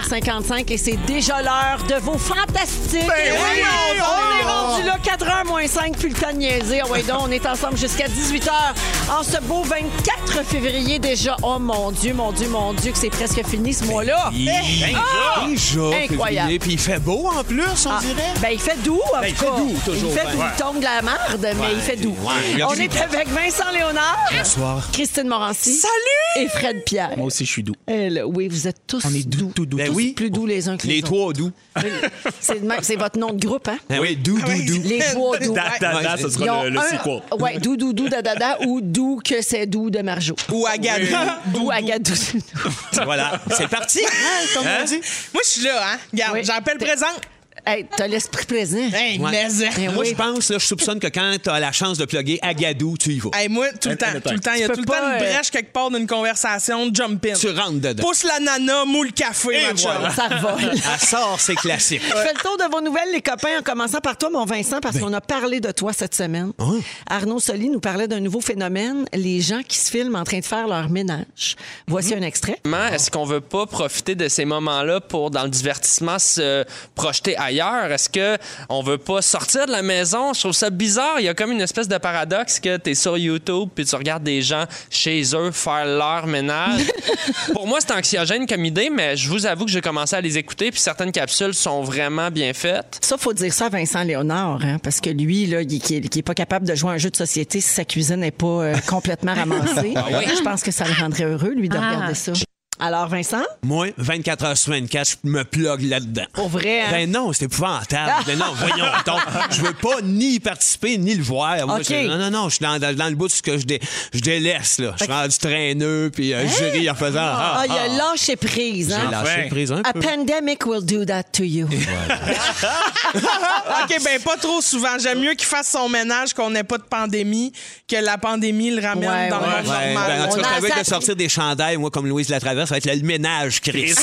15h55 et c'est déjà l'heure de vos fantastiques. Ben oui! on est rendu là 4h moins 5 puis le temps de niaiser. Ah ouais, donc, on est ensemble jusqu'à 18h en ce beau 24 février déjà. Oh mon Dieu, mon Dieu, mon Dieu que c'est presque fini ce mois-là. Ah! Déjà, Incroyable. Puis il fait beau en plus, on Ah, dirait. ben, il fait doux, en Ben, il tout fait doux, toujours, Il fait ben. doux. Il tombe de la marde, mais il fait doux. ouais. On est avec Vincent Léonard, Bonsoir. Christine Morancy. Salut! Et Fred Pierre. Moi aussi, je suis doux. Elle, oui, vous êtes tous On est doux, tout doux. Ben Tous oui. plus doux les uns que les, Les autres. trois doux. C'est votre nom de groupe, hein? Ben oui, doux, doux, doux. Les trois doux. Da, da, ce sera le, le un- sequel. Ouais, doux, doux, doux, da, da, da, ou doux que c'est doux de Marjo. Ou Agadou. Ou Agadou. Voilà, c'est parti. Comme Hein? on dit. Moi, je suis là, hein. Regarde, Oui. j'appelle présent. Hey, t'as l'esprit présent. Hey, Ouais. mais... Moi, oui. je pense, là, je soupçonne que quand tu as la chance de plugger Agadou, tu y vas. Hey, moi, tout le temps, tout le temps. Il y a Tu tout le peux temps pas, une euh, brèche quelque part d'une conversation, jump in. Tu rentres dedans. Pousse la nana, moule le café, ma chum. Ça vole. Elle sort, c'est classique. Je fais le tour de vos nouvelles, les copains, en commençant par toi, mon Vincent, parce qu'on a parlé de toi cette semaine. Arnaud Soli nous parlait d'un nouveau phénomène, les gens qui se filment en train de faire leur ménage. Voici un extrait. Comment Est-ce qu'on veut pas profiter de ces moments-là pour, dans le divertissement, se projeter ailleurs? Est-ce que on veut pas sortir de la maison? Je trouve ça bizarre. Il y a comme une espèce de paradoxe que tu es sur YouTube puis tu regardes des gens chez eux faire leur ménage. pour moi, c'est anxiogène comme idée, mais je vous avoue que j'ai commencé à les écouter puis certaines capsules sont vraiment bien faites. Ça, faut dire ça à Vincent Léonard, hein, parce que lui, là, il, qui, est, qui est pas capable de jouer à un jeu de société si sa cuisine n'est pas euh, complètement ramassée. Je pense que ça le rendrait heureux, lui, de regarder ça. Alors, Vincent, Moi, 24 heures sur 24, je me plug là-dedans. pour vrai, hein? Ben non, c'est épouvantable. Ben non, voyons donc. Je veux pas ni y participer ni le voir. Je- non, non, non, je suis dans, dans- dans le bout de ce que je, dé- je délaisse. Là. Je suis rendu traîneux, puis euh, je ris en faisant... Ah, ah, il a lâché prise, J'ai hein? lâché Enfin. prise un A peu. pandemic will do that to you. OK, ben pas trop souvent. J'aime mieux qu'il fasse son ménage qu'on n'ait pas de pandémie que la pandémie le ramène Ouais, dans ouais. le Ouais, normal. ben, en tout On cas, a je de sortir des chandails, moi, comme Louise Latraverse, ça va être le ménage, Chris.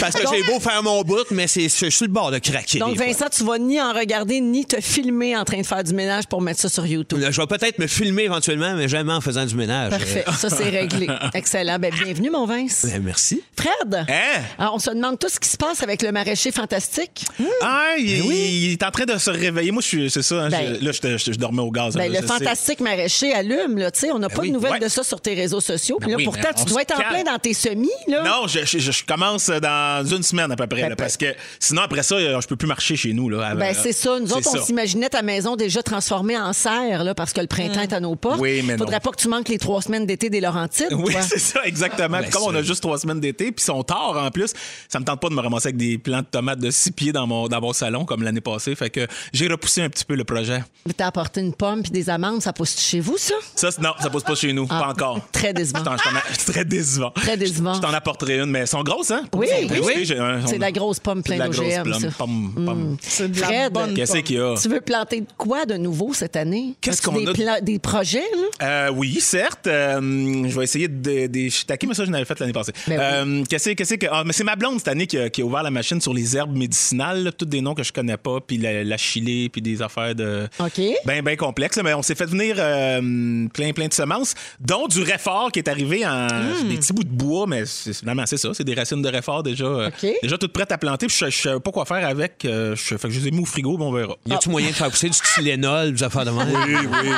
Parce que j'ai beau faire mon bout, mais c'est, je suis sur le bord de craquer. Donc, fois. Vincent, tu vas ni en regarder, ni te filmer en train de faire du ménage pour mettre ça sur YouTube. Là, Je vais peut-être me filmer éventuellement, mais jamais en faisant du ménage. Parfait. Ça, c'est réglé. Excellent. Ben, bienvenue, mon Vince. Euh, merci. Fred, Hein? alors, on se demande tout ce qui se passe avec le maraîcher fantastique. Ah, il, il est en train de se réveiller. Moi, je suis, c'est ça. hein, Ben- je- là, je, je- je dormais au gaz. Ben, là, le je sais. fantastique maraîcher allume, là, tu sais. On n'a pas oui, de nouvelles ouais. De ça sur tes réseaux sociaux. Puis Ben là, oui, pourtant, tu dois être en plein dans tes semis, là. Non, je, je- je commence dans une semaine à peu près. Ben, là, parce que sinon, après ça, euh, je peux plus marcher chez nous. Là, Ben, c'est ça. Nous autres, on s'imaginait ta maison déjà transformée en serre, là, parce que le printemps est à nos portes. Oui, mais non. Faudrait pas que tu manques les trois semaines d'été des Laurentides. Oui, c'est ça, exactement. Puis comme on a juste trois semaines d'été, puis ils sont tard en plus, ça me tente pas de me ramasser avec des plants de tomates de six pieds dans mon, dans mon salon comme l'année passée. Fait que j'ai repoussé un petit peu le projet. Mais T'as apporté une pomme puis des amandes, ça pousse chez vous, ça? Ça, non, ça pose pas chez nous, Ah, pas encore. Très décevant. Je C'est très décevant. Très décevant. Je t'en apporterai une, mais elles sont grosses, hein? Oui, oui. grosses. J'ai un- C'est de la grosse pomme c'est de plein la grosse d'OGM, pomme, ça. pomme, pomme. C'est de la bonne Qu'est-ce pomme. qu'il y a? Tu veux planter de quoi de nouveau cette année? Qu'est-ce qu'on des, a de- des projets, là? Euh, oui, certes. Euh, je vais essayer de, des shiitake, mais ça, je l'avais fait l'année passée. Ben Euh, qu'est-ce qu'est-ce que. Ah, mais c'est ma blonde cette année qui a, qui a ouvert la machine sur les herbes médicinales, là, tous des noms que je connais pas, puis la, la chilée, puis des affaires de. OK. Ben, ben complexes. là, Mais on s'est fait venir euh, plein, plein de semences, dont du réfort qui est arrivé en Hmm. des petits bouts de bois, mais c'est, finalement, c'est ça. C'est des racines de réfort déjà, euh, déjà toutes prêtes à planter. Puis je, je savais pas quoi faire avec. euh, je, fait que je les ai mis au frigo, bon, on verra. Y a-tu moyen de faire pousser du Tylenol, des affaires de même? Oui, oui.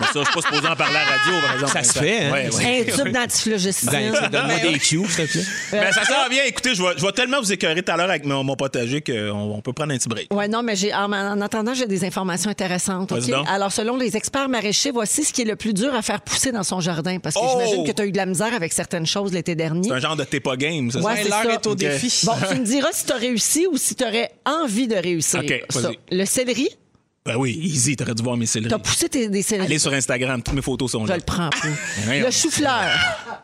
mais ça, je suis pas supposé en parler à la radio, par exemple. Ça se fait, hein? Ouais, ouais. Un tube d'antiflogestine. Ben, donne-moi des cues, s'il te plaît. Ben, ça s'en vient. Écoutez, je vais, je vais tellement vous écœurer tout à l'heure avec mon, mon potager qu'on on peut prendre un petit break. Oui, non, mais j'ai, en, en attendant, j'ai des informations intéressantes. Alors, selon les experts maraîchers, voici ce qui est le plus dur à faire pousser dans son jardin. Parce que Oh! j'imagine que tu as eu de la misère avec certaines choses l'été dernier. C'est un genre de Tepa Game, ça? Ouais, L'heure ça. est au défi. Bon, tu me diras si tu as réussi ou si tu aurais envie de réussir. OK, ça. Le céleri, Ben oui, easy, t'aurais dû voir mes céleris. tu as poussé tes, des céleris. Allez sur Instagram, toutes mes photos sont Je là. le prends pas. Le chou-fleur.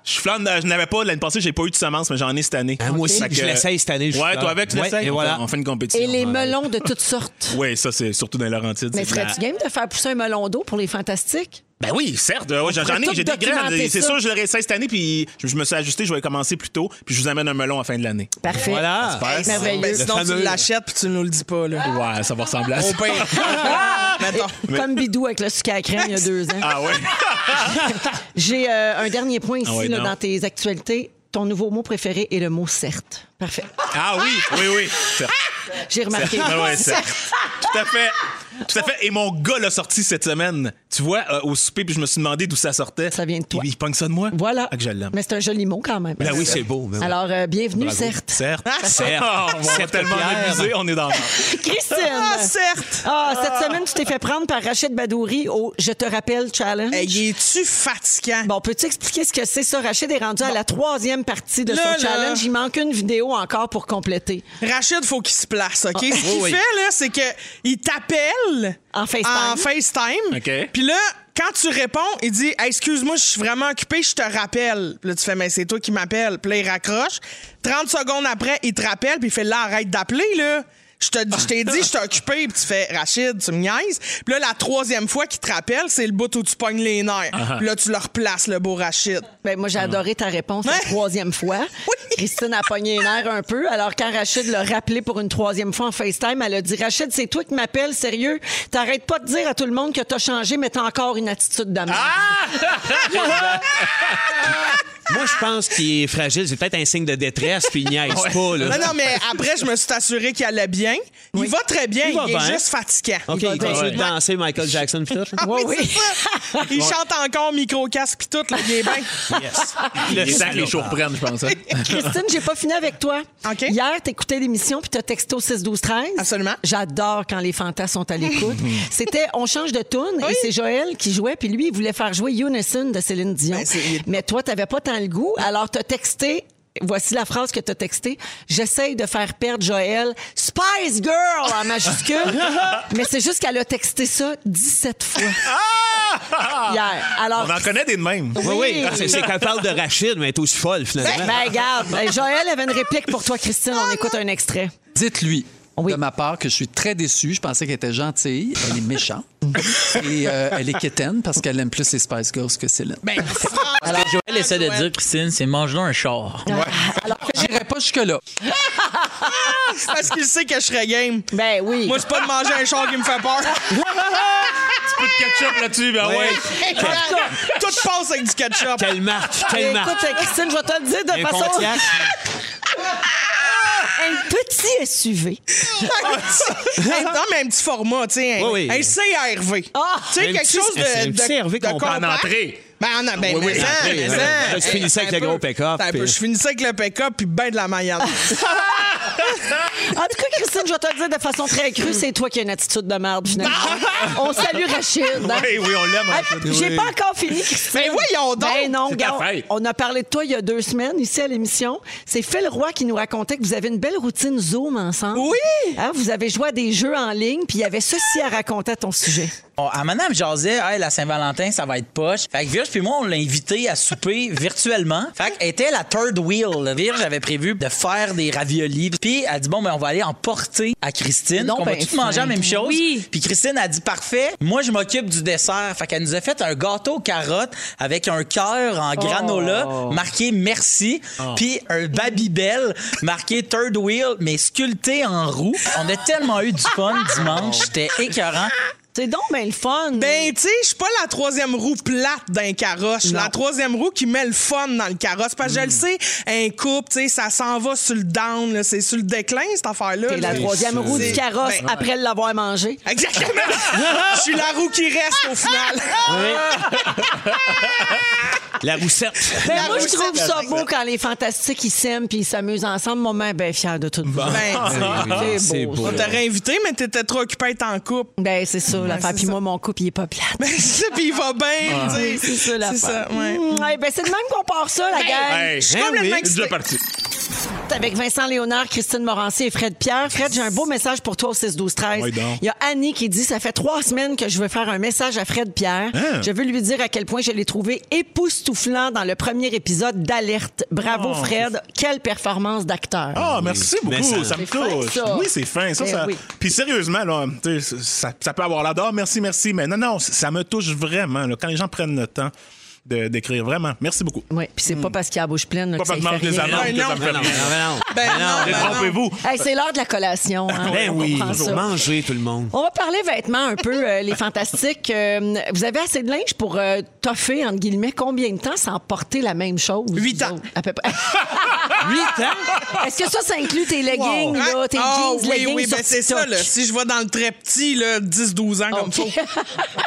Je flâne, je n'avais pas l'année passée, j'ai pas eu de semences, mais j'en ai cette année. Ah, moi aussi, que- je l'essaye cette année. Ouais, chou-fleur. toi avec, tu Ouais, l'essayes? Et voilà. On fait une compétition. Et les melons de toutes sortes. Oui, ça, c'est surtout dans les Laurentides. Mais serais-tu game de faire pousser un melon d'eau pour les fantastiques? Ben oui, certes. Ouais, j'en ai, j'ai des graines. C'est sûr, je l'aurais essayé cette année, puis je, je me suis ajusté, je vais commencer plus tôt, puis je vous amène un melon à la fin de l'année. Parfait. Voilà. J'espère. Merveilleux. Ben, sinon, fameux- tu l'achètes puis tu nous le dis pas. Là. Ouais, ça va ressembler à ça. Au. Mettons. Comme Bidou avec le sucre à crème il y a deux ans. Ah ouais? J'ai euh, un dernier point ici Ah ouais, là, non. dans tes actualités. Ton nouveau mot préféré est le mot certes. Parfait. Ah oui, oui, oui. Certes. J'ai remarqué. Ah ouais, certes. Tout à fait. Tout à fait. Et mon gars l'a sorti cette semaine. Tu vois, euh, au souper, puis je me suis demandé d'où ça sortait. Ça vient de toi. Il, il pogne ça de moi? Voilà. Ah, que je l'aime. Mais c'est un joli mot quand même. Ben oui, c'est beau. ben oui. Alors, euh, bienvenue, Bravo. certes. Certes. Certes. Ah, on va Certes, tellement abuser, on est dans le Christine! Ah, certes! Ah, cette semaine, tu t'es fait prendre par Rachid Badouri au Je te rappelle challenge. Hey, es-tu fatigant? Bon, peux-tu expliquer ce que c'est ça? Rachid est rendu à la troisième partie de Là, son là. challenge. Il manque une vidéo encore pour compléter. Rachid, faut qu'il se place, OK? Ce qu'il fait, là, c'est que il t'appelle En FaceTime. en FaceTime. OK. Puis là, quand tu réponds, il dit Hey, Excuse-moi, je suis vraiment occupé, je te rappelle. Puis là, tu fais Mais c'est toi qui m'appelles. Puis là, il raccroche. 30 secondes après, il te rappelle, puis il fait Là, arrête d'appeler, là. Je te- je t'ai dit, je t'ai occupé, puis tu fais Rachid, tu me niaises. Puis là, la troisième fois qu'il te rappelle, c'est le bout où tu pognes les nerfs. Puis là, tu le replaces, le beau Rachid. Ben, moi, j'ai adoré ta réponse la troisième fois. Christine a pogné les nerfs un peu. Alors, quand Rachid l'a rappelé pour une troisième fois en FaceTime, elle a dit Rachid, c'est toi qui m'appelles, sérieux? T'arrêtes pas de dire à tout le monde que t'as changé, mais t'as encore une attitude de merde. Moi, je pense qu'il est fragile. C'est peut-être un signe de détresse, puis il niaise pas. Là. Non, non, mais après, je me suis assuré qu'il allait bien. Il va très bien, Il il, va est bien. juste fatiguant. OK, Il continue de danser Michael Jackson puis tout. là. Oui, oui. ça. Il chante encore micro-casque pis tout, là, il est bien. Yes. Temps que les jours prennent, je pense. hein. Christine, j'ai pas fini avec toi. OK. Hier, t'écoutais l'émission puis t'as texté au 6 12 13 Absolument. J'adore quand les fantasmes sont à l'écoute. C'était on change de tune et c'est Joël qui jouait puis lui il voulait faire jouer Unison de Céline Dion. Ben, Mais toi t'avais pas tant le goût, alors t'as texté Voici la phrase que tu as textée. J'essaye de faire perdre Joël. Spice Girl en majuscule. Mais c'est juste qu'elle a texté ça 17 fois. Hier. Alors, On en connaît des de même. Oui, oui. C'est, c'est qu'elle parle de Rachid, mais elle est aussi folle, finalement. ben, regarde. Ben, Joël avait une réplique pour toi, Christine. On écoute un extrait. Dites-lui Oui. de ma part que je suis très déçu. Je pensais qu'elle était gentille. Elle est méchante. Et euh, elle est quétaine parce qu'elle aime plus les Spice Girls que Céline. Ben, Alors, Joël essaie de dire, Christine, c'est mange-là un char. Alors, J'irai pas jusque-là. parce qu'il sait que je serais game. ben oui. Moi, c'est pas de manger un char qui me fait peur. Peu de ketchup là-dessus, ben ouais. Tout passe avec du ketchup. Quelle marque, quelle marque. Écoute, Christine, je vais te le dire de façon. Un petit SUV. Non, mais un petit format, tu sais. Un, Oui, oui. un CRV. Ah! tu sais, quelque chose c'est un de, petit de, CRV de qu'on prend En compact. entrée. Ben, en, ben, Oui, oui, mais ça, entrée, mais ouais. ça. Là, tu finissais avec Un le peu. gros pick-up, Attends un peu, puis- Je finissais avec le pick-up puis ben de la maillade. En tout cas, Christine, je vais te le dire de façon très crue, c'est toi qui as une attitude de merde, finalement. On salue Rachid. hein? Oui, oui, on l'aime. Ah. J'ai pas encore fini, Christine. Ben voyons donc. Ben non, C'est ta regarde, fête. on a parlé de toi il y a deux semaines ici à l'émission. C'est Phil Roy qui nous racontait que vous avez une belle routine Zoom ensemble. Oui. Hein, vous avez joué à des jeux en ligne, puis il y avait ceci à raconter à ton sujet. Bon, à madame jasait, hey, la Saint-Valentin, ça va être poche. Fait que Virge puis moi, on l'a invité à souper virtuellement. Fait qu'elle était la third wheel. Virge avait prévu de faire des raviolis. Puis elle dit, bon, ben, on va aller en porter à Christine. On va ben tous manger la même chose. Oui. Puis Christine a dit, parfait, moi, je m'occupe du dessert. Fait qu'elle nous a fait un gâteau aux carottes avec un cœur en granola marqué merci. Puis un Babybel marqué third wheel, mais sculpté en roue. On a tellement eu du fun dimanche. C'était écœurant. C'est donc bien le fun. Ben, tu sais, je suis pas la troisième roue plate d'un carrosse. Je suis la troisième roue qui met le fun dans le carrosse. Parce que je le sais, un couple, tu sais, ça s'en va sur le down. là. C'est sur le déclin, cette affaire-là. T'es la troisième roue du carrosse ben, après l'avoir mangé. Exactement. Je suis la roue qui reste au final. La roussette. Ben, La moi, je trouve ça beau quand les fantastiques ils s'aiment puis ils s'amusent ensemble. Moi, ben, ben fier de tout. Ben, c'est beau. beau. on t'aurait invité, mais t'étais trop occupé à être en couple. Ben, c'est ça, l'affaire. c'est Puis moi, mon couple, il est pas plate. Ben, c'est ça, puis il va bien. C'est ça, l'affaire. C'est ça, ouais. Mmh, ouais, ben, c'est de même qu'on part ça, la gang. Hey, Je suis Hein, complètement oui. c'est déjà excitée. parti. Avec Vincent Léonard, Christine Morancy et Fred Pierre. Fred, j'ai un beau message pour toi au 6 12 13 Oui, donc. Il y a Annie qui dit ça fait trois semaines que je veux faire un message à Fred Pierre. Hein? Je veux lui dire à quel point je l'ai trouvé époustouflant dans le premier épisode d'Alerte. Bravo Oh, Fred, quelle performance d'acteur. Ah, merci Mais beaucoup. ça- Ça me fin, touche. ça. Oui, c'est fin. Ça, Ben ça- oui. Puis sérieusement, là, ça, ça peut avoir l'air d'or, merci, merci. Mais non, non, ça me touche vraiment. là, quand les gens prennent le temps d'écrire. Vraiment. Merci beaucoup. Oui, puis c'est pas parce qu'il a la bouche pleine là, Pas que ça parce lui que je fait rien. Ben non, ben non. Détrompez-vous. Hey, c'est l'heure de la collation. hein. Ben oui, manger tout le monde. On va parler vêtements un peu, euh, les fantastiques. Euh, vous avez assez de linge pour euh, toffer, entre guillemets, combien de temps sans porter la même chose? Huit ans. autres? À peu près. 8 ans? Est-ce que ça, ça inclut tes leggings, là, tes Ah, jeans, oui, leggings oui, sur ben c'est ça. Si je vais dans le très petit, là, 10-12 ans comme ça.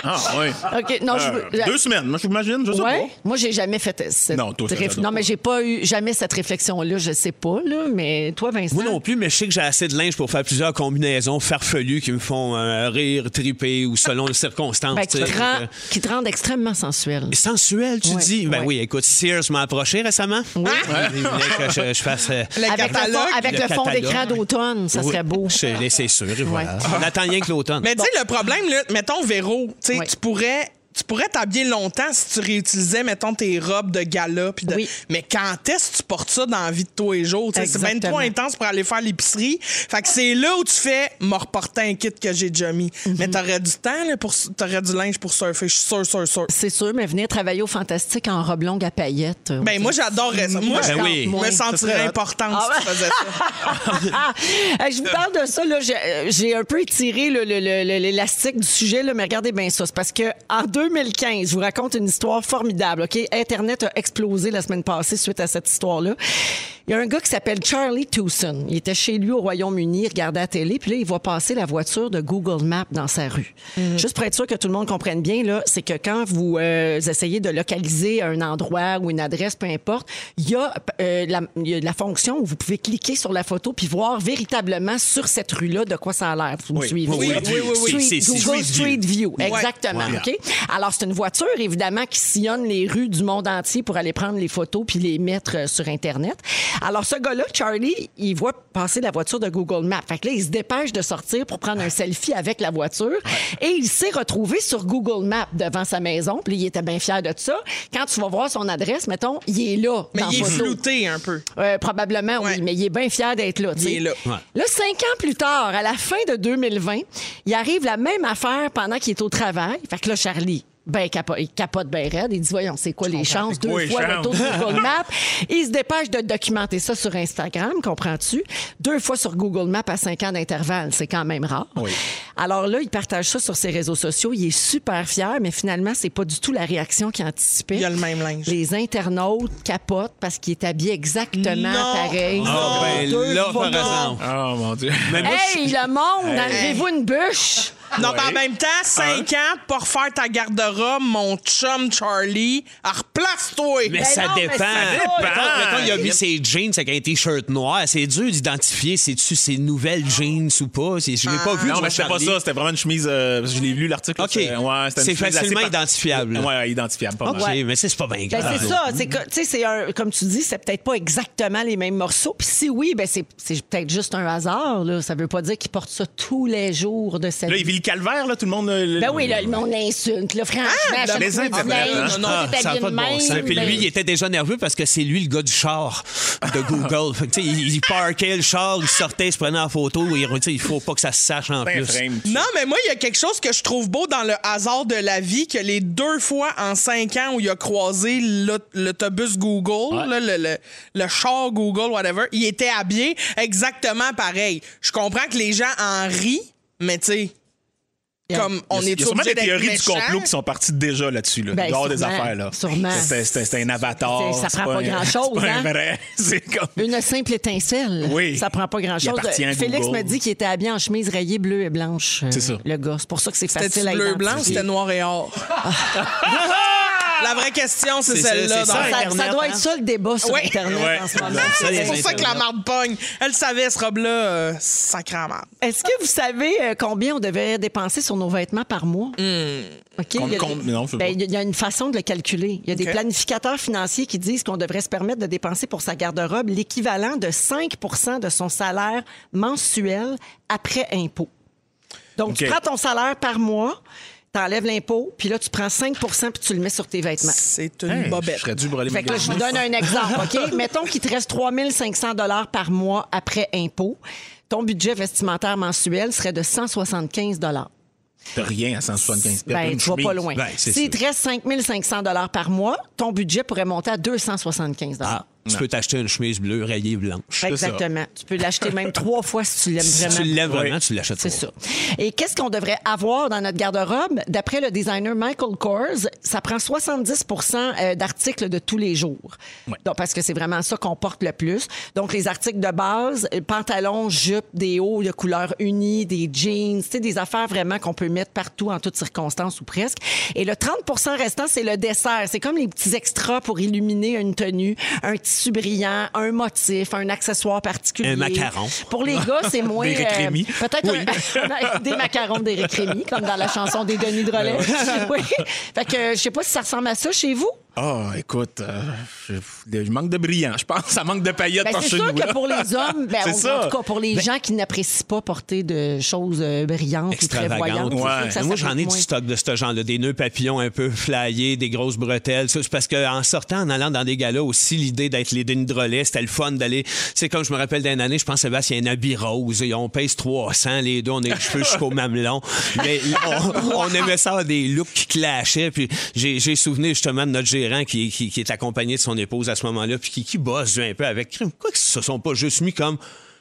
Ah, oui. OK, non, je veux... deux semaines, moi, j'imagine. Je sais Ouais. Moi, j'ai jamais fait cette Non, toi, ça, réf- Non, pas. mais j'ai pas eu jamais cette réflexion-là. Je sais pas, là. Mais toi, Vincent? Moi non plus, mais je sais que j'ai assez de linge pour faire plusieurs combinaisons farfelues qui me font euh, rire, triper ou selon les circonstances. Ben, qui, tu te sais. rend, Donc, qui te rendent extrêmement sensuel. euh, Sensuel, tu Ouais, dis? Ben ouais. oui, écoute, Sears m'a approché récemment. Oui. Il voulait que je, je fasse. euh, Le Avec, le fond, avec le le fond catalogue. d'écran d'automne, ça oui, serait beau. je- C'est sûr, et voilà. On attend rien que l'automne. Mais tu sais, le problème, là, mettons, Véro, tu sais, Ouais. tu pourrais. Tu pourrais t'habiller longtemps si tu réutilisais, mettons, tes robes de gala. puis de- Oui. Mais quand est-ce que tu portes ça dans la vie de tous les jours? C'est bien trop intense pour aller faire l'épicerie. Fait que c'est là où tu fais me reporter un kit que j'ai déjà mis. Mhm. Mais t'aurais du temps, là, pour, t'aurais du linge pour surfer. Je suis sûr, sûr, sûr. C'est sûr, mais venir travailler au Fantastique en robe longue à paillettes. euh, Ben, moi, j'adorerais ça. Moi, Ben je oui. me sentirais importante Ah si tu faisais ça. Ah! Je vous parle de ça. là. J'ai euh, un peu étiré le- le- le- le- l'élastique du sujet, là, mais regardez bien ça. C'est parce que en 2015, je vous raconte une histoire formidable. Ok, Internet a explosé la semaine passée suite à cette histoire-là. Il y a un gars qui s'appelle Charlie Towson. Il était chez lui au Royaume-Uni, il regardait la télé, puis là, il voit passer la voiture de Google Maps dans sa rue. Juste pour être sûr que tout le monde comprenne bien, là, c'est que quand vous euh, essayez de localiser un endroit ou une adresse, peu importe, il y, a, euh, la, il y a la fonction où vous pouvez cliquer sur la photo puis voir véritablement sur cette rue-là de quoi ça a l'air. Vous me Oui. suivez? Oui, oui, oui, oui, oui. Street- C'est- c'est Google Street Street View. Exactement. OK? Alors, c'est une voiture, évidemment, qui sillonne les rues du monde entier pour aller prendre les photos puis les mettre euh, sur Internet. Alors, ce gars-là, Charlie, il voit passer la voiture de Google Maps. Fait que là, il se dépêche de sortir pour prendre un selfie avec la voiture. Et il s'est retrouvé sur Google Maps devant sa maison. Puis il était bien fier de ça. Quand tu vas voir son adresse, mettons, il est là. Mais dans il est photo. flouté un peu. Euh, probablement, Ouais. oui, mais il est bien fier d'être là. sais. est là. Ouais. Là, cinq ans plus tard, à la fin de 2020, il arrive la même affaire pendant qu'il est au travail. Fait que là, Charlie. Ben, capo- il capote bien raide. Il dit, voyons, c'est quoi les chances? Deux fois le tour de Google Maps? Il se dépêche de documenter ça sur Instagram, comprends-tu? Deux fois sur Google Maps à cinq ans d'intervalle, c'est quand même rare. Oui. Alors là, il partage ça sur ses réseaux sociaux. Il est super fier, mais finalement, c'est pas du tout la réaction qu'il anticipait. Il a le même linge. Les internautes capotent parce qu'il est habillé exactement Non. pareil. Ah, ben Deux là. Oh, mon Dieu. Mais moi, je- Hey, le monde, enlevez-vous une bûche. Non, Ouais. mais en même temps, 5 ans pour refaire ta garde-robe, mon chum Charlie, ah, replace-toi. Mais Ben ça non, mais dépend. ça dépend. mettons, il a mis ses jeans avec un t-shirt noir. C'est dur d'identifier c'est-tu ses nouvelles jeans ou pas. C'est- Je l'ai pas vu. Non, mais c'était pas ça. C'était vraiment une chemise. euh, je l'ai lu l'article. OK. Ouais, C'est assez facilement par- identifiable. Ouais, identifiable. Pas OK, mal. mais c'est pas bien Ben, grave. c'est ça. C'est que, tu sais, c'est un, comme tu dis, c'est peut-être pas exactement les mêmes morceaux. Puis si oui, ben c'est, peut-être juste un hasard. Là. Ça veut pas dire qu'il porte ça tous les jours de sa Là, vie. Il vit le calvaire, là, tout le monde. euh, Ben oui, là, le monde l'insulte. Là, franchement, Ah, les Internet, Hey, hein? Non, Ah, ça pas de bon sens. Puis Ben, lui, il était déjà nerveux parce que c'est lui le gars du char de Google. Il, il parquait le char, il sortait, il se prenait en photo. Il, tu sais, il faut pas que ça se sache en Ben, plus. frame. Non, mais moi, il y a quelque chose que je trouve beau dans le hasard de la vie, que les deux fois en cinq ans où il a croisé l'aut- l'autobus Google, là, le, le, le char Google, whatever, il était habillé exactement pareil. Je comprends que les gens en rient, mais tu sais, comme on Il y a- est il y a sûrement des théories du complot qui sont parties déjà là-dessus. Là. Ben, avoir des affaires. Là. sûrement. C'était un avatar. C'est- ça c'est prend pas grand-chose, C'est hein? vrai. C'est comme. Une simple étincelle. Oui. Ça prend pas grand-chose. Félix me dit qu'il était habillé en chemise rayée bleue et blanche. euh, C'est ça. Le gars. C'est pour ça que c'est C'était facile à bleu blanc c'était noir et or? La vraie question, c'est celle-là. ça, doit hein? être ça le débat sur Oui. Internet Ouais. en ce moment. C'est pour ça que la marde pogne. Elle savait, ce robe-là, euh, sacrément. Est-ce que vous savez euh, combien on devait dépenser sur nos vêtements par mois? Il y a- non, sais ben, il y a- une façon de le calculer. Il y a des planificateurs financiers qui disent qu'on devrait se permettre de dépenser pour sa garde-robe l'équivalent de 5% de son salaire mensuel après impôt. Donc, tu prends ton salaire par mois, tu enlèves l'impôt, puis là, tu prends 5% puis tu le mets sur tes vêtements. C'est une Hey, je bobette. serais dû Fait que là, je vous donne un exemple, OK? Mettons qu'il te reste 3500 dollars par mois après impôt. Ton budget vestimentaire mensuel serait de 175 dollars. T'as rien à 175 pièces. Ben, tu vas pas loin. Ben, S'il te reste 5 500 par mois, ton budget pourrait monter à 275 Ah, tu peux t'acheter une chemise bleue rayée blanche. Exactement. Tu peux l'acheter même trois fois si tu l'aimes Si vraiment. tu l'aimes vraiment, tu l'achètes C'est trois. ça. Et qu'est-ce qu'on devrait avoir dans notre garde-robe? D'après le designer Michael Kors, ça prend 70% euh, d'articles de tous les jours. Donc, parce que c'est vraiment ça qu'on porte le plus. Donc, les articles de base, euh, pantalons, jupes, des hauts de couleur unie, des jeans, tu sais, des affaires vraiment qu'on peut mettre partout en toutes circonstances ou presque. Et le 30% restant, c'est le dessert. C'est comme les petits extras pour illuminer une tenue, un tissu brillant, un motif, un accessoire particulier. Un macaron. Pour les gars, c'est moins. euh, D'Éric Rémy. Peut-être des macarons d'Éric Rémy, comme dans la chanson des Denis Drolet. oui. Fait que je sais pas si ça ressemble à ça chez vous. Ah, écoute, euh, je, je manque de brillant, je pense. Ça manque de paillettes Ben, par c'est sûr nous. que pour les hommes, ben, C'est en, ça. en tout cas pour les gens qui n'apprécient pas porter de choses euh, brillantes ou très voyantes, extravagante. c'est sûr Ouais. ça Moi, j'en ai du stock de ce genre-là, des nœuds papillons un peu flyés, des grosses bretelles. Ça, C'est parce qu'en sortant, en allant dans des galas aussi, l'idée d'être les Denis Drolet, c'était le fun d'aller. C'est comme je me rappelle d'une année, je pense Sébastien, il y a un habit rose. Et on pèse 300, les deux, on les cheveux jusqu'au mamelon. Mais on, on aimait ça, des looks qui clashaient. Puis j'ai j'ai souvenir justement de notre qui, est accompagné de son épouse à ce moment-là, puis qui, bosse un peu avec. Pourquoi ils se sont pas juste mis comme.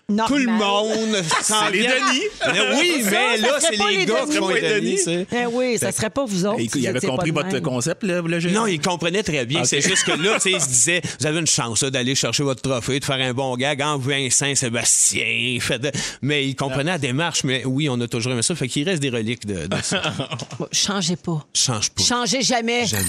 Normal. Tout le monde s'en les. Denis. Mais oui, Ça, mais ça là, c'est les, les gars qui font les Denis. Denis. Eh oui, ça serait pas vous autres. Et si il vous avait compris votre concept, le, le gérant? Non, il comprenait très bien. C'est juste que là, tu sais, il se disait, vous avez une chance là, d'aller chercher votre trophée, de faire un bon gag en Vincent Sébastien. Fait de- Mais il comprenait la démarche. Mais oui, on a toujours aimé ça. Fait qu'il reste des reliques de, de ça. Bon, Changez pas. Change pas. Changez jamais. Jamais.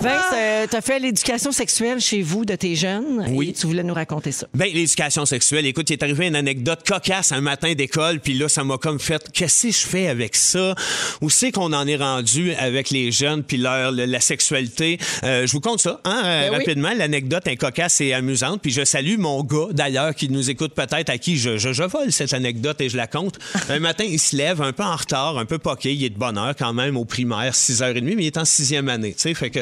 Vince, euh, t'as fait l'éducation sexuelle chez vous de tes jeunes. Oui. Et tu voulais nous raconter ça. Ben, l'éducation sexuelle. Écoute, il est arrivé une anecdote cocasse un matin d'école, puis là, ça m'a comme fait, qu'est-ce que je fais avec ça? Où c'est qu'on en est rendu avec les jeunes, puis leur, le- la sexualité? Euh, je vous compte ça, hein, euh, Ben oui. rapidement. L'anecdote est cocasse et amusante, puis je salue mon gars, d'ailleurs, qui nous écoute peut-être, à qui je, je, je vole cette anecdote et je la compte. Un matin, il se lève un peu en retard, un peu poqué, il est de bonne heure quand même au primaire, 6h30, mais il est en sixième année, tu sais, fait que...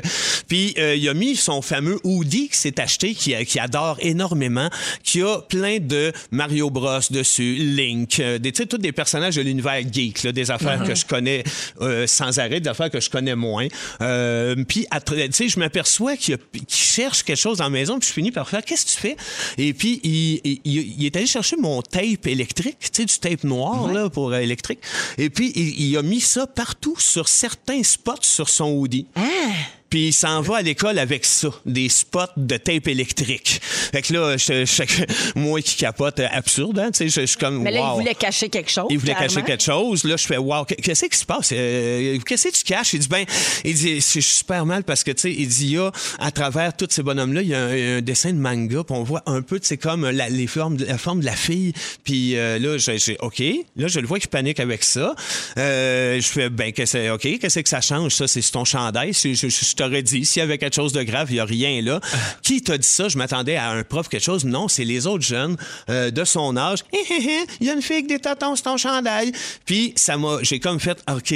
Puis euh, il a mis son fameux hoodie qu'il s'est acheté, qui, qui adore énormément, qui a plein de Mario Bros dessus, Link, euh, des, tu sais, tous des personnages de l'univers geek, là, des affaires que je connais euh, sans arrêt, des affaires que je connais moins. Euh, puis, après, tu sais, je m'aperçois qu'il, cherche quelque chose dans la maison, puis je finis par faire, qu'est-ce que tu fais? Et puis, il, il- il- il est allé chercher mon tape électrique, tu sais, du tape noir, là, pour euh, électrique. Et puis, il, a mis ça partout sur certains spots sur son hoodie. Puis il s'en va à l'école avec ça, des spots de tape électrique. Fait que là, je, je- moi qui capote, euh, absurde, hein, tu sais, je, je suis comme, Mais là, wow. il voulait cacher quelque chose. Il voulait clairement. cacher quelque chose. Là, je fais, wow, qu'est-ce qui se passe? Euh, qu'est-ce que tu caches? Il dit, ben, il dit, suis super mal parce que, tu sais, il dit, il y a, à travers tous ces bonhommes-là, il y a un, un dessin de manga, puis on voit un peu, tu sais, comme la, les formes, la forme de la fille. Puis euh, là, j'ai, j'ai- OK. Là, je le vois qu'il panique avec ça. Euh, je fais, ben, que c'est, OK, qu'est-ce que ça change? Ça, c'est ton chandail. Je, t'aurais dit, s'il y avait quelque chose de grave, il n'y a rien là. Qui t'a dit ça? Je m'attendais à un prof, quelque chose. Non, c'est les autres jeunes euh, de son âge. Il y a une fille avec des tatons sur ton chandail. Puis, ça m'a, j'ai comme fait, OK.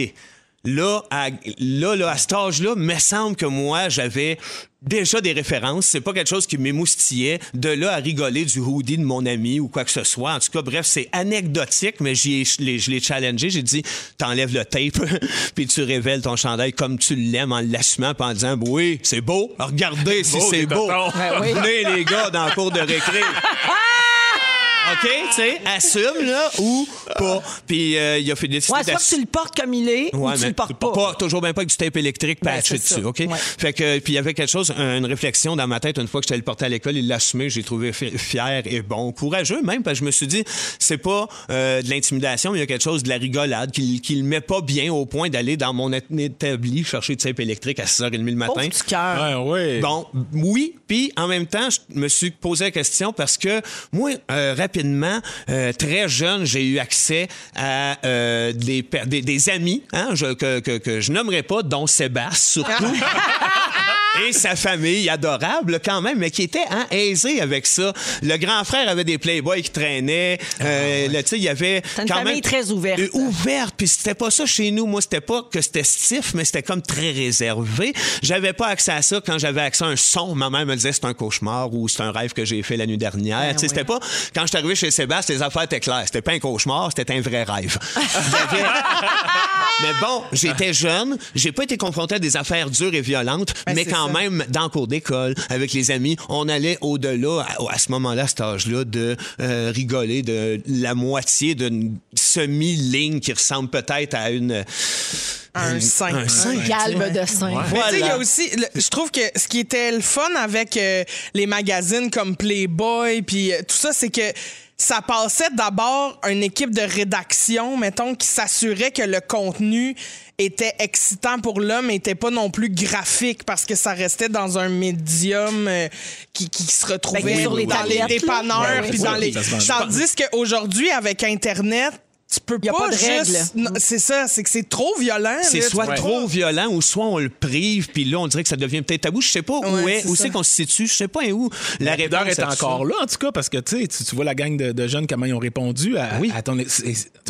Là, à, là, là, à cet âge-là, me semble que moi, j'avais déjà des références. C'est pas quelque chose qui m'émoustillait. De là à rigoler du hoodie de mon ami ou quoi que ce soit. En tout cas, bref, c'est anecdotique, mais ai- je l'ai- je l'ai challengé. J'ai dit, t'enlèves le tape, puis tu révèles ton chandail comme tu l'aimes en l'assumant, puis en disant, oui, c'est beau. Regardez si beau, c'est beau. Ben oui. Venez, les gars, dans le cours de récré. OK, tu sais, assume, là, ou pas. Puis euh, il a fait décider Ouais, soit que tu le portes comme il est ou tu le portes pas. toujours bien pas avec du tape électrique patché dessus. OK? Ouais. Fait que, puis il y avait quelque chose, une réflexion dans ma tête une fois que j'étais le porter à l'école, il l'a assumé, j'ai trouvé fi- fier et bon, courageux même, parce que je me suis dit, c'est pas euh, de l'intimidation, mais il y a quelque chose de la rigolade, qu'il qu'il met pas bien au point d'aller dans mon établi chercher du tape électrique à 6h30 le matin. Pauvre cœur. Ouais, ouais. Bon, oui, puis en même temps, je me suis posé la question parce que moi, euh, rapidement, euh, très jeune, j'ai eu accès à euh, des, des, amis hein, que, que je nommerai pas, dont Sébastien surtout. et sa famille adorable quand même, mais qui était hein, aisée avec ça. Le grand frère avait des playboys qui traînaient. Euh, là, tu sais, il y avait C'est une quand famille même très ouverte. Euh, ouverte, puis c'était pas ça chez nous. Moi, c'était pas que c'était stiff, mais c'était comme très réservé. J'avais pas accès à ça quand j'avais accès à un son. Ma mère me disait c'est un cauchemar ou c'est un rêve que j'ai fait la nuit dernière. tu sais, c'était pas quand je suis arrivé chez Sébastien, les affaires étaient claires. C'était pas un cauchemar, c'était un vrai rêve. Mais bon, j'étais jeune, j'ai pas été confronté à des affaires dures et violentes, Ben, mais c'est quand ça. même dans le cours d'école, avec les amis, on allait au-delà, à, à ce moment-là, à cet âge-là, de euh, rigoler de la moitié d'une semi-ligne qui ressemble peut-être à une... Un une- sein. Un sein. Un galbe de sein. Mais tu sais, il y a Voilà. aussi, le- je trouve que ce qui était le fun avec euh, les magazines comme Playboy, puis euh, tout ça, c'est que ça passait d'abord une équipe de rédaction, mettons, qui s'assurait que le contenu était excitant pour l'homme, mais était pas non plus graphique parce que ça restait dans un médium euh, qui, qui se retrouvait Ben, dans les dépanneurs, Ouais, puis dans les. Tandis qu'aujourd'hui, avec Internet, tu peux Y a pas, pas de juste. règles. Non, C'est ça, c'est que c'est trop violent. C'est soit trop violent ou soit on le prive, puis là, on dirait que ça devient peut-être tabou. Je sais pas où Ouais, est, où c'est qu'on se situe. Je sais pas où la La réponse est encore là, en tout cas, parce que tu sais, tu vois la gang de, de jeunes, comment ils ont répondu à, Oui. à ton.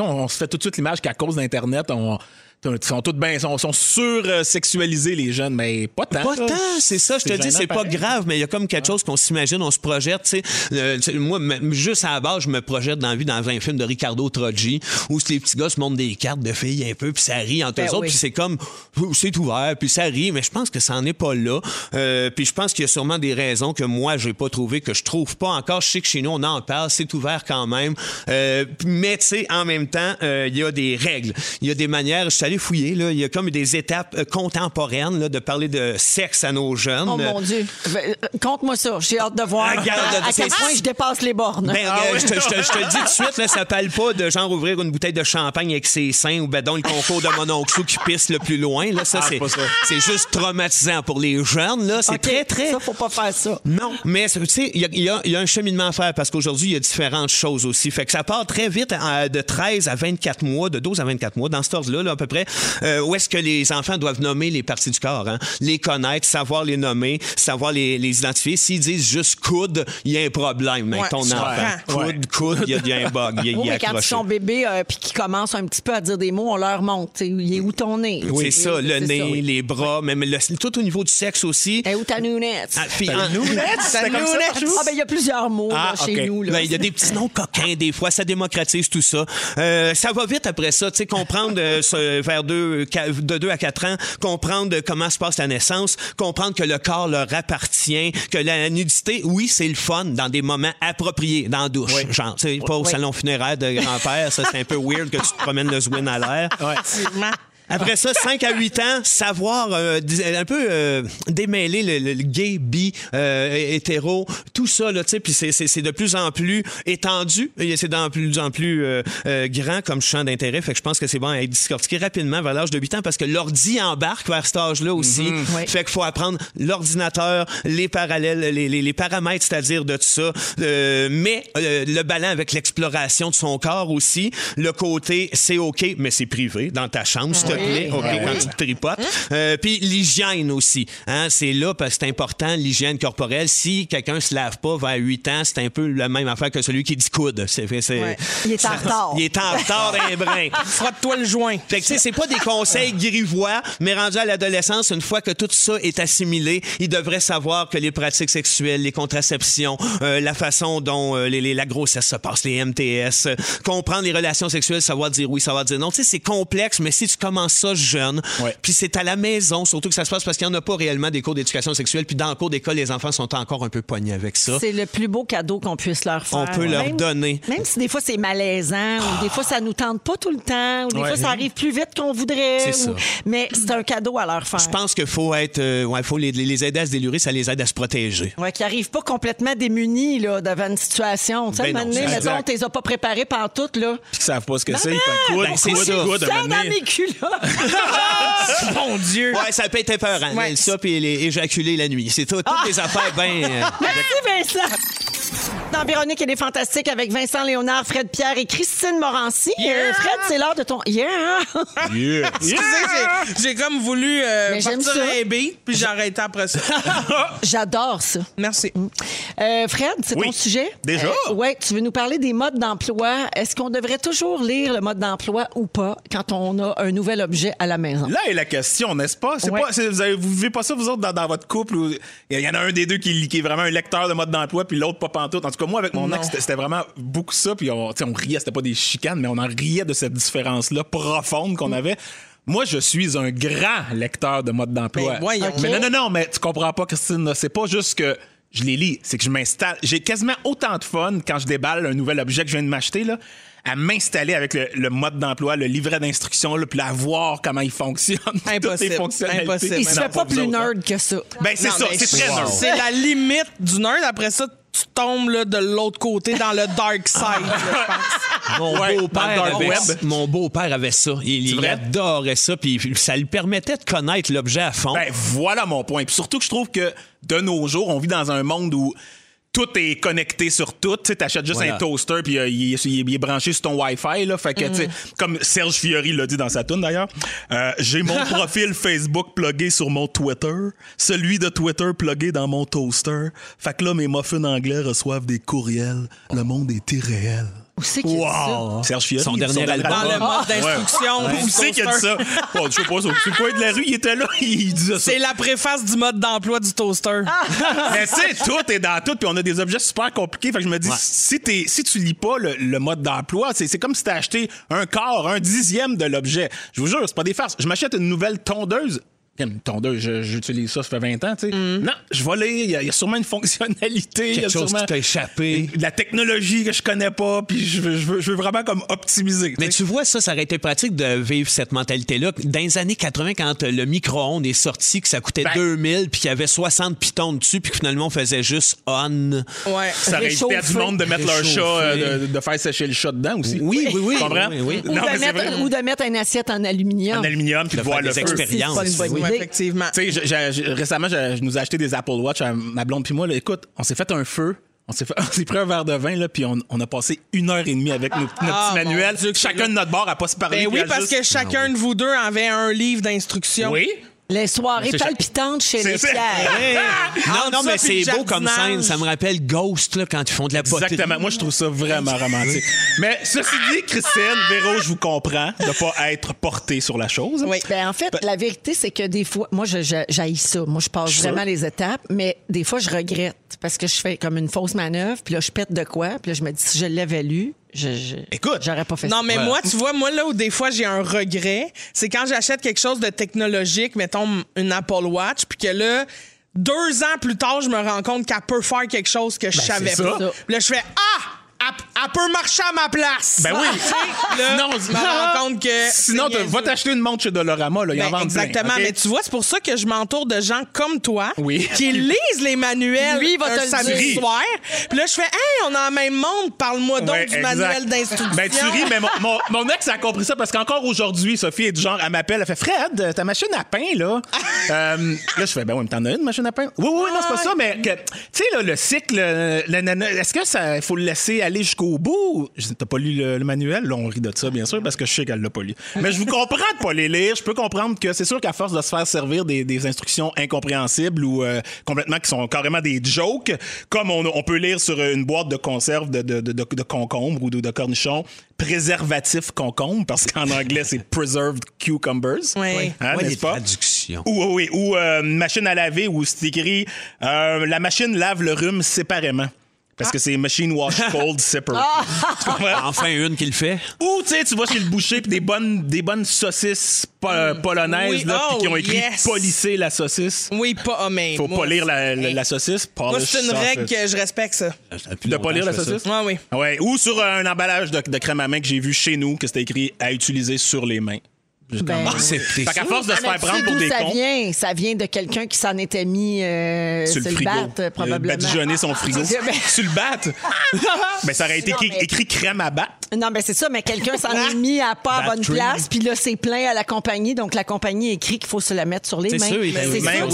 on se fait tout de suite l'image qu'à cause d'Internet, on. Ils sont tous bien, sont, sont sur-sexualisés, les jeunes, mais pas tant. Pas tant, c'est ça. Je te dis, c'est pas grave, mais il y a comme quelque chose qu'on s'imagine, on se projette. Tu sais, Euh, moi, juste à la base, je me projette dans la vie dans un film de Ricardo Troggi où les petits gars se montrent des cartes de filles un peu, puis ça rit entre Ben eux autres, oui. puis c'est comme, c'est ouvert, puis ça rit, mais je pense que ça n'en est pas là. Euh, puis je pense qu'il y a sûrement des raisons que moi, j'ai pas trouvé, que je trouve pas encore. Je sais que chez nous, on en parle, c'est ouvert quand même. Euh, mais tu sais, en même temps, euh, il y a des règles, il y a des manières. Je allé fouiller, là, il y a comme des étapes euh, contemporaines là, de parler de sexe à nos jeunes. Oh mon Dieu. Ben, euh, Conte-moi ça. J'ai hâte de voir Regarde, à, quel point je dépasse les bornes. Ben, euh, je, te, je te- je te le dis tout de suite, là, ça parle pas de genre ouvrir une bouteille de champagne avec ses seins ou ben donc le concours de mon oncle qui pisse le plus loin. Là, ça, Ah, c'est, ça. c'est juste traumatisant pour les jeunes. Là. C'est OK, très, très. Ça, faut pas faire ça. Non, mais tu sais, il y a, y y un cheminement à faire parce qu'aujourd'hui, il y a différentes choses aussi. Fait que ça part très vite de 13 à 24 mois, de 12 à 24 mois, dans cet ordre-là, là, à peu près, euh, où est-ce que les enfants doivent nommer les parties du corps, hein? les connaître, savoir les nommer, savoir les, les identifier. S'ils disent juste coude, il y a un problème avec Ouais, ton enfant. Coude, coude, il y, a- y a un bug, Oui, est mais quand ils sont bébés euh, puis qu'ils commencent un petit peu à dire des mots, on leur montre. Il est où ton nez? C'est ça, le nez, ça. les bras, même le- tout au niveau du sexe aussi. Et où ta nounette? Ah, puis en- Ta nounette? Ah, ben il y a plusieurs mots là, Ah, chez nous. Ben, Il y a des petits noms coquins des fois, ça démocratise tout ça. Euh, ça va vite après ça, tu sais, comprendre euh, ce- vers deux, qua- de 2 à 4 ans, comprendre comment se passe la naissance, comprendre que le corps leur appartient, que la nudité, oui, c'est le fun dans des moments appropriés, dans la douche. Genre, tu sais, pas au salon funéraire de grand-père, ça c'est un peu weird que tu te promènes le zwin à l'air. Effectivement. Après ça, 5 à 8 ans, savoir euh, dis- un peu euh, démêler le, le- le gay, bi, euh, hétéro, tout ça, là, tu sais, puis c'est- de plus en plus étendu, c'est de plus en plus euh, euh, grand comme champ d'intérêt, fait que je pense que c'est bon à être discortiqué rapidement vers l'âge de 8 ans, parce que l'ordi embarque vers cet âge-là aussi, Oui. fait qu'il faut apprendre l'ordinateur, les parallèles, les, les- les paramètres, c'est-à-dire de tout ça, euh, mais euh, le ballon avec l'exploration de son corps aussi, le côté c'est OK, mais c'est privé, dans ta chambre, plaît, OK, quand tu te tripotes. Euh, Puis l'hygiène aussi, hein, c'est là parce que c'est important, l'hygiène corporelle. Si quelqu'un se lave pas vers 8 ans, c'est un peu la même affaire que celui qui dit coude. C'est, c'est, Ouais. Il est en retard. Il est en retard d'un brin. Frotte-toi le joint. Fait que, tu sais, c'est pas des conseils grivois, mais rendu à l'adolescence, une fois que tout ça est assimilé, il devrait savoir que les pratiques sexuelles, les contraceptions, euh, la façon dont euh, les, les- la grossesse se passe, les MTS, euh, comprendre les relations sexuelles, savoir dire oui, savoir dire non. Tu sais, c'est complexe, mais si tu commences ça jeune, Ouais. puis c'est à la maison, surtout que ça se passe parce qu'il n'y en a pas réellement des cours d'éducation sexuelle, puis dans le cours d'école, les enfants sont encore un peu pognés avec ça. C'est le plus beau cadeau qu'on puisse leur faire. On peut leur Même- donner. Même si des fois c'est malaisant ou des fois ça nous tente pas tout le temps ou des Ouais. fois ça arrive plus vite qu'on voudrait. C'est ou- ça. Mais c'est un cadeau à leur faire. Je pense qu'il faut être, euh, ouais, faut les, les aider à se délurer, ça les aide à se protéger. Ouais, qui arrivent pas complètement démunis là, devant une situation. Tu sais, Ben un moment non, donné, mettons, t'es pas préparé par tout, là. Puis qu'ils savent pas ce que c'est. Ils Ben, c'est ça. Ça dans mes culottes! Mon Dieu. Ouais, ça peut être épeurant. Ouais. Ça, puis éjaculer la nuit. C'est tout, toutes les affaires bien... euh, Merci, Vincent! Maintenant Véronique et les Fantastiques avec Vincent Léonard, Fred Pierre et Christine Morancy. Euh, Fred, c'est l'heure de ton... Yeah! Yeah. Excusez, j'ai- j'ai comme voulu euh, Mais j'aime partir ça. un beat, puis j'ai arrêté après ça. J'adore ça. Merci. Euh, Fred, c'est Oui. ton sujet? Déjà? oui, tu veux nous parler des modes d'emploi. Est-ce qu'on devrait toujours lire le mode d'emploi ou pas quand on a un nouvel objet à la maison? Là est la question, n'est-ce pas? C'est Ouais. pas c'est- vous, avez- vous vivez pas ça, vous autres, dans, dans votre couple? où Il y en a un des deux qui, qui est vraiment un lecteur de mode d'emploi, puis l'autre pas pantoute. En tout cas, moi, avec mon Non. ex, c'était- vraiment beaucoup ça, puis on, riait, c'était pas des chicanes, mais on en riait de cette différence-là profonde qu'on avait. Moi, je suis un grand lecteur de mode d'emploi. Ben. Mais non, non, non, mais tu comprends pas, Christine. C'est pas juste que je les lis, c'est que je m'installe. J'ai quasiment autant de fun quand je déballe un nouvel objet que je viens de m'acheter, là, à m'installer avec le, le mode d'emploi, le livret d'instruction, puis à voir comment il fonctionne. Impossible. fonctionnalités. Impossible. Il se Non, fait pas plus autres, hein. nerd que ça. Ben, c'est ça, c'est très wow. nerd. C'est la limite du nerd. Après ça, tu tombes là, de l'autre côté dans le dark side, là, je pense. Mon Ouais, beau-père avait, mon beau-père avait ça. Il, il adorait ça, puis ça lui permettait de connaître l'objet à fond. Ben, voilà mon point. Puis surtout que je trouve que de nos jours, on vit dans un monde où tout est connecté sur tout. Tu sais, t'achètes juste Voilà. un toaster puis euh, il, est, il est branché sur ton Wi-Fi. Là. Fait que, tu sais, comme Serge Fiori l'a dit dans sa tune d'ailleurs, euh, j'ai mon profil Facebook plugué sur mon Twitter, celui de Twitter plugué dans mon toaster. Fait que là, mes muffins anglais reçoivent des courriels. Le monde est irréel. Où c'est qu'il y a ça? Serge Fiori. Son dernier album. Dans le mode Ouais. d'instruction. Où c'est qu'il a dit toaster. ça? Bon, je sais pas, sur sur le coin de la rue, il était là, il disait ça. C'est la préface du mode d'emploi du toaster. Mais tu sais, tout est dans tout, puis on a des objets super compliqués. Fait que je me dis, si, t'es- si tu lis pas le, le mode d'emploi, c'est c'est comme si t'as acheté un quart, un dixième de l'objet. Je vous jure, c'est pas des farces. Je m'achète une nouvelle tondeuse. Une tondeuse, je- j'utilise ça, ça fait 20 ans, tu sais. Non, je vais lire, il y, a- il y a sûrement une fonctionnalité. il y a Quelque chose sûrement qui t'a échappé. De la technologie que je connais pas, puis je veux, je veux, je veux vraiment comme optimiser. Mais tu vois, ça, ça aurait été pratique de vivre cette mentalité-là. Dans les années 80, quand le micro-ondes est sorti, que ça coûtait Ben- 2000, puis qu'il y avait 60 pitons dessus, puis que finalement, on faisait juste on. Ouais. ça aurait évité à du monde de mettre leur chat, euh, de, de faire sécher le chat dedans aussi. Oui, oui, oui. Tu comprends? Oui, oui. Ou, Non, mais de mettre, ou de mettre une assiette en aluminium. En aluminium, puis de De voir le des expériences. Effectivement. Tu sais, je- je- je- récemment, je, je nous ai acheté des Apple Watch à ma blonde puis moi. Là, écoute, on s'est fait un feu. On s'est, fait- on s'est pris un verre de vin, là, puis on, on a passé une heure et demie avec nos- notre Ah, petit mon manuel. Dieu, chacun de notre bord à pas se parler. Ben oui, parce juste- que chacun de vous deux avait un livre d'instructions. Oui. Les soirées palpitantes chez les. Non, non, mais c'est beau comme scène. Ça me rappelle Ghost, là, quand ils font de la poterie. Exactement. Moi, je trouve ça vraiment romantique. Mais ceci dit, Christine, Véro, je vous comprends de pas être porté sur la chose. Oui. Ben, en fait, la vérité, c'est que des fois, moi, j'haïs ça. Moi, je passe vraiment sûr. les étapes, mais des fois, je regrette parce que je fais comme une fausse manœuvre, puis là, je pète de quoi, puis là, je me dis, si je l'avais lu, je, je- Écoute. j'aurais pas fait Non, ça. mais moi, tu vois, moi, là où des fois j'ai un regret, c'est quand j'achète quelque chose de technologique, mettons une Apple Watch, puis que là, deux ans plus tard, je me rends compte qu'elle peut faire quelque chose que je savais c'est pas. là, je fais Ah! Elle, peut marcher à ma place. Ben oui. Là, Sinon, je me rends compte que. Sinon, t'as- va t'acheter une montre chez Dolorama, là. En Ben, plein, exactement, OK? mais tu vois, c'est pour ça que je m'entoure de gens comme toi Oui. qui lisent les manuels Lui, il va te le samedi soir. Puis là, je fais Hey, on est en même monde, parle-moi donc Ouais, du exact. manuel d'instruction. Ben, tu ris, mais mon, mon- mon ex a compris ça parce qu'encore aujourd'hui, Sophie est du genre, elle m'appelle, elle fait Fred, ta machine à pain, là. Euh, là, je fais, ben oui, mais t'en as une machine à pain? Oui, oui, non, c'est pas ça, mais tu sais, là, le cycle, le- est-ce que ça faut le laisser aller jusqu'au bout? Je dis, T'as pas lu le, le manuel? Là, on rit de ça, bien sûr, parce que je sais qu'elle l'a pas lu. Mais je vous comprends de pas les lire. Je peux comprendre que c'est sûr qu'à force de se faire servir des, des instructions incompréhensibles ou euh, complètement qui sont carrément des jokes, comme on, on peut lire sur une boîte de conserve de, de, de, de- de concombres ou de, de cornichons, préservatif concombre, parce qu'en anglais, c'est preserved cucumbers. Oui. Hein, Ouais, n'est-ce les pas? traductions. Ou, oui, oui. ou euh, machine à laver où c'est écrit euh, la machine lave le rhume séparément. Parce que c'est machine wash cold zipper. Tu comprends? Enfin, une qui le fait. Ou tu sais, tu vas chez le boucher puis des bonnes, des bonnes saucisses po- euh, polonaises Oui, là, puis qui oh, ont écrit yes. polisser la saucisse. Oui, pas ah, mais Faut moi, pas lire la, la, la saucisse. Moi, polish c'est une sausage. règle que je respecte ça. De pas lire la saucisse? Ouais, oui. Ouais. Ou sur un emballage de, de crème à main que j'ai vu chez nous, que c'était écrit à utiliser sur les mains. Ben, Accepter Fait qu'à ça. force de se faire prendre pour des ça cons. vient? Ça vient de quelqu'un qui s'en était mis euh, Sur le frigo. bat, euh, probablement. Il a badigeonné son frigo. Ben- Sur le bat. Mais ça aurait été Non, écrit, mais- écrit crème à battre. Non, mais c'est ça, mais quelqu'un s'en est mis à pas à bonne place, puis là, c'est plein à la compagnie, donc la compagnie écrit qu'il faut se la mettre sur les C'est mains. sûr, il c'est sûr Ben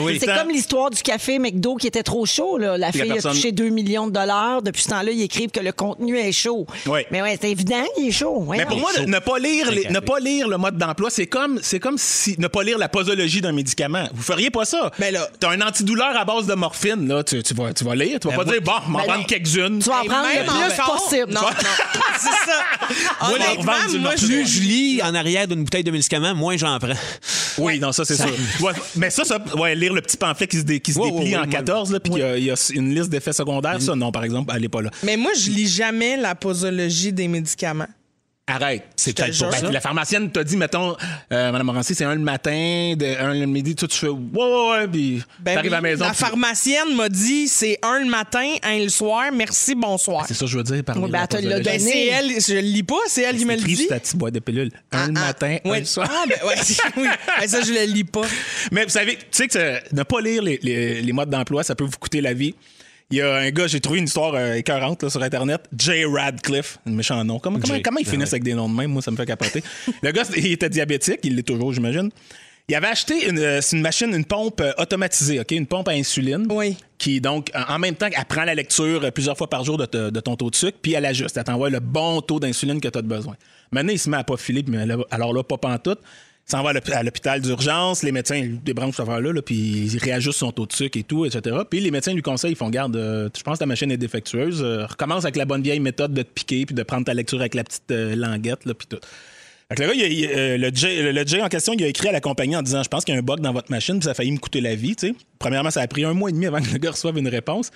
oui, le C'est comme l'histoire du café McDo qui était trop chaud. Là. La fille personne- a touché 2 millions de dollars. Depuis ce temps-là, ils écrivent que le contenu est chaud. Oui. Mais ouais, c'est évident, il est chaud. Mais pour moi, ne pas lire, le mode d'emploi, c'est comme, c'est comme si ne pas lire la posologie d'un médicament. Vous feriez pas ça. Ben là- t'as un antidouleur à base de morphine, là, tu, tu vas, tu vas lire, tu vas Ben pas moi- dire bon, m'en Ben prendre quelques-unes. Tu vas en prendre même le plus encore- possible. Non, non. c'est ça. Moi, Honnêtement, moi, Plus je lis en arrière d'une bouteille de médicaments, moins j'en prends. Oui, non, ça c'est sûr. Ouais, mais ça, ça, ouais, lire le petit pamphlet qui se, dé- qui se Ouais, déplie en ouais, 14, là, puis qu'il y a- il y, a une liste d'effets secondaires, ça, non, par exemple, elle est pas là. Mais moi, je lis jamais la posologie des médicaments. Arrête. C'est peut-être pour jure. ça. Ben, la pharmacienne t'a dit, mettons, euh, Madame Morancy, c'est un le matin, de, un le midi, toi, tu fais ouais, ouais, ouais, puis Ben t'arrives oui, à la maison. La puis- pharmacienne m'a dit c'est un le matin, un le soir, merci, bonsoir. C'est ça que je veux dire par Oui, ben, elle te l'a Ben, donné. c'est elle, je le lis pas, c'est elle qui me le écrit dit. sur ta petite boîte de pilules. Un le matin, un le soir. Ah, ben, ouais, oui. Ben, ça, je le lis pas. Mais vous savez, tu sais que ça- ne pas lire les, les- les modes d'emploi, ça peut vous coûter la vie. Il y a un gars, j'ai trouvé une histoire euh, écœurante là, sur Internet, Jay Radcliffe, un méchant nom. Comment, comment, Jay. comment ils Ah finissent ouais. avec des noms de même? Moi, ça me fait capoter. le gars, il était diabétique, il l'est toujours, j'imagine. Il avait acheté une, euh, une machine, une pompe euh, automatisée, OK? Une pompe à insuline. Oui. Qui, donc, en même temps, elle prend la lecture plusieurs fois par jour de, te- de ton taux de sucre, puis elle ajuste. Elle t'envoie le bon taux d'insuline que tu as besoin. Maintenant, il se met à pas filer, puis là- alors là, pas pantoute. S'en va à l'hôp- à l'hôpital d'urgence, les médecins ils débranchent cette affaire-là, là, puis ils réajustent son taux de sucre et tout, etc. Puis les médecins lui conseillent, ils font garde, euh, je pense que ta machine est défectueuse, euh, recommence avec la bonne vieille méthode de te piquer, puis de prendre ta lecture avec la petite euh, languette, là, puis tout. Fait que le gars, euh, le, Jay en question, il a écrit à la compagnie en disant Je pense qu'il y a un bug dans votre machine, puis ça a failli me coûter la vie. tu sais. Premièrement, ça a pris un mois et demi avant que le gars reçoive une réponse.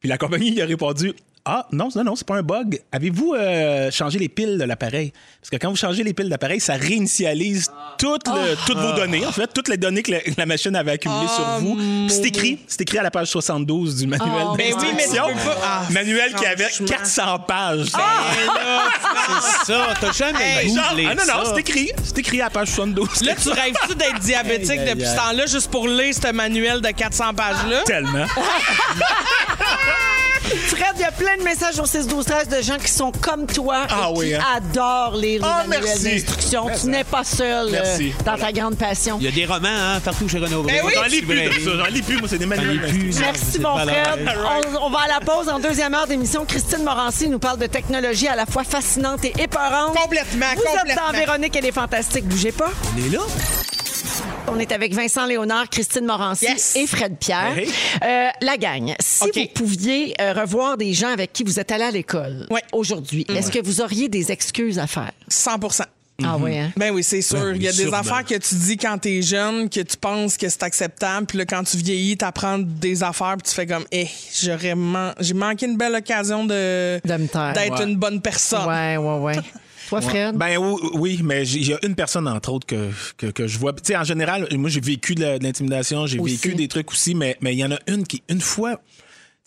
Puis la compagnie, il a répondu Ah, non, non, non, c'est pas un bug. Avez-vous euh, changé les piles de l'appareil? Parce que quand vous changez les piles d'appareil, ça réinitialise toutes, le- toutes vos données, en fait, toutes les données que la, que la machine avait accumulées sur vous. Puis c'est écrit, c'est écrit à la page 72 du manuel oui, mais tu d'instruction. Ah, manuel qui avait franchement. 400 pages. C'est ça, t'as jamais Hey, Genre, ah non, non, c'est écrit. C'est écrit à la page 72. Là, tu rêves-tu d'être diabétique depuis ce temps-là juste pour lire ce manuel de 400 pages-là? Tellement. Fred, il y a plein de messages au 6 12 13 de gens qui sont comme toi Ah et oui, qui hein? adorent lire les Ah, manuels d'instruction. Tu n'es pas seul euh, dans ta grande passion. Il y a des romans hein, partout chez Renaud. Oui. J'en lis plus. J'en lis plus, moi, c'est des manuels. Merci, mon Fred. On, on va à la pause en deuxième heure d'émission. Christine Morancy nous parle de technologie à la fois fascinante et épeurante. Complètement, Vous êtes complètement. dans Véronique, elle est fantastique. Bougez pas. On est là. On est avec Vincent Léonard, Christine Morancy Yes. et Fred Pierre. Hey. Euh, la gang, si vous pouviez euh, revoir des gens avec qui vous êtes allé à l'école Ouais. aujourd'hui, est-ce que vous auriez des excuses à faire? 100% Ah oui, hein? Ben oui, c'est sûr. Ben oui, Il y a des sûrement. affaires que tu dis quand t'es jeune, que tu penses que c'est acceptable, puis là, quand tu vieillis, t'apprends des affaires, puis tu fais comme, eh, j'aurais man- j'ai manqué une belle occasion de d'être Ouais. une bonne personne. Ouais, ouais, ouais. Toi, Fred? Ben oui, oui, mais il y a une personne, entre autres, que, que, que je vois. Tu sais, en général, moi, j'ai vécu de l'intimidation, j'ai vécu des trucs aussi, mais mais il y en a une qui, une fois,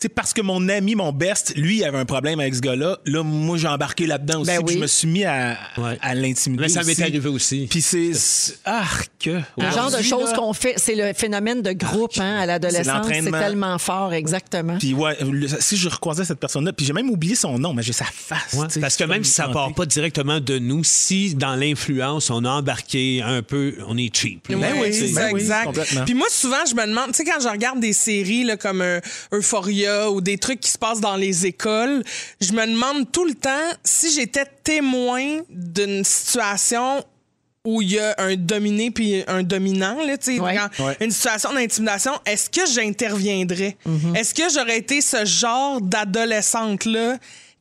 tu sais, parce que mon ami, mon best, lui, il avait un problème avec ce gars-là, là, moi, j'ai embarqué là-dedans aussi, Ben oui. je me suis mis à, Ouais. à l'intimider. Mais ça m'est arrivé aussi. Puis c'est. Ah, que. Le genre de choses qu'on fait, c'est le phénomène de groupe hein, à l'adolescence. C'est l'entraînement. tellement fort, exactement. Puis ouais, le- si je recroisais cette personne-là, puis j'ai même oublié son nom, mais j'ai sa face. Ouais, parce que même si ça part pas directement de nous, si dans l'influence on a embarqué un peu, on est cheap. là. Ben oui, c'est ben oui, exact. Puis moi, souvent, je me demande, tu sais, quand je regarde des séries là, comme euh, Euphoria ou des trucs qui se passent dans les écoles, je me demande tout le temps si j'étais témoin d'une situation où il y a un dominé puis un dominant, là, tu sais, Ouais. quand- Ouais. une situation d'intimidation, est-ce que j'interviendrais? Mm-hmm. Est-ce que j'aurais été ce genre d'adolescente-là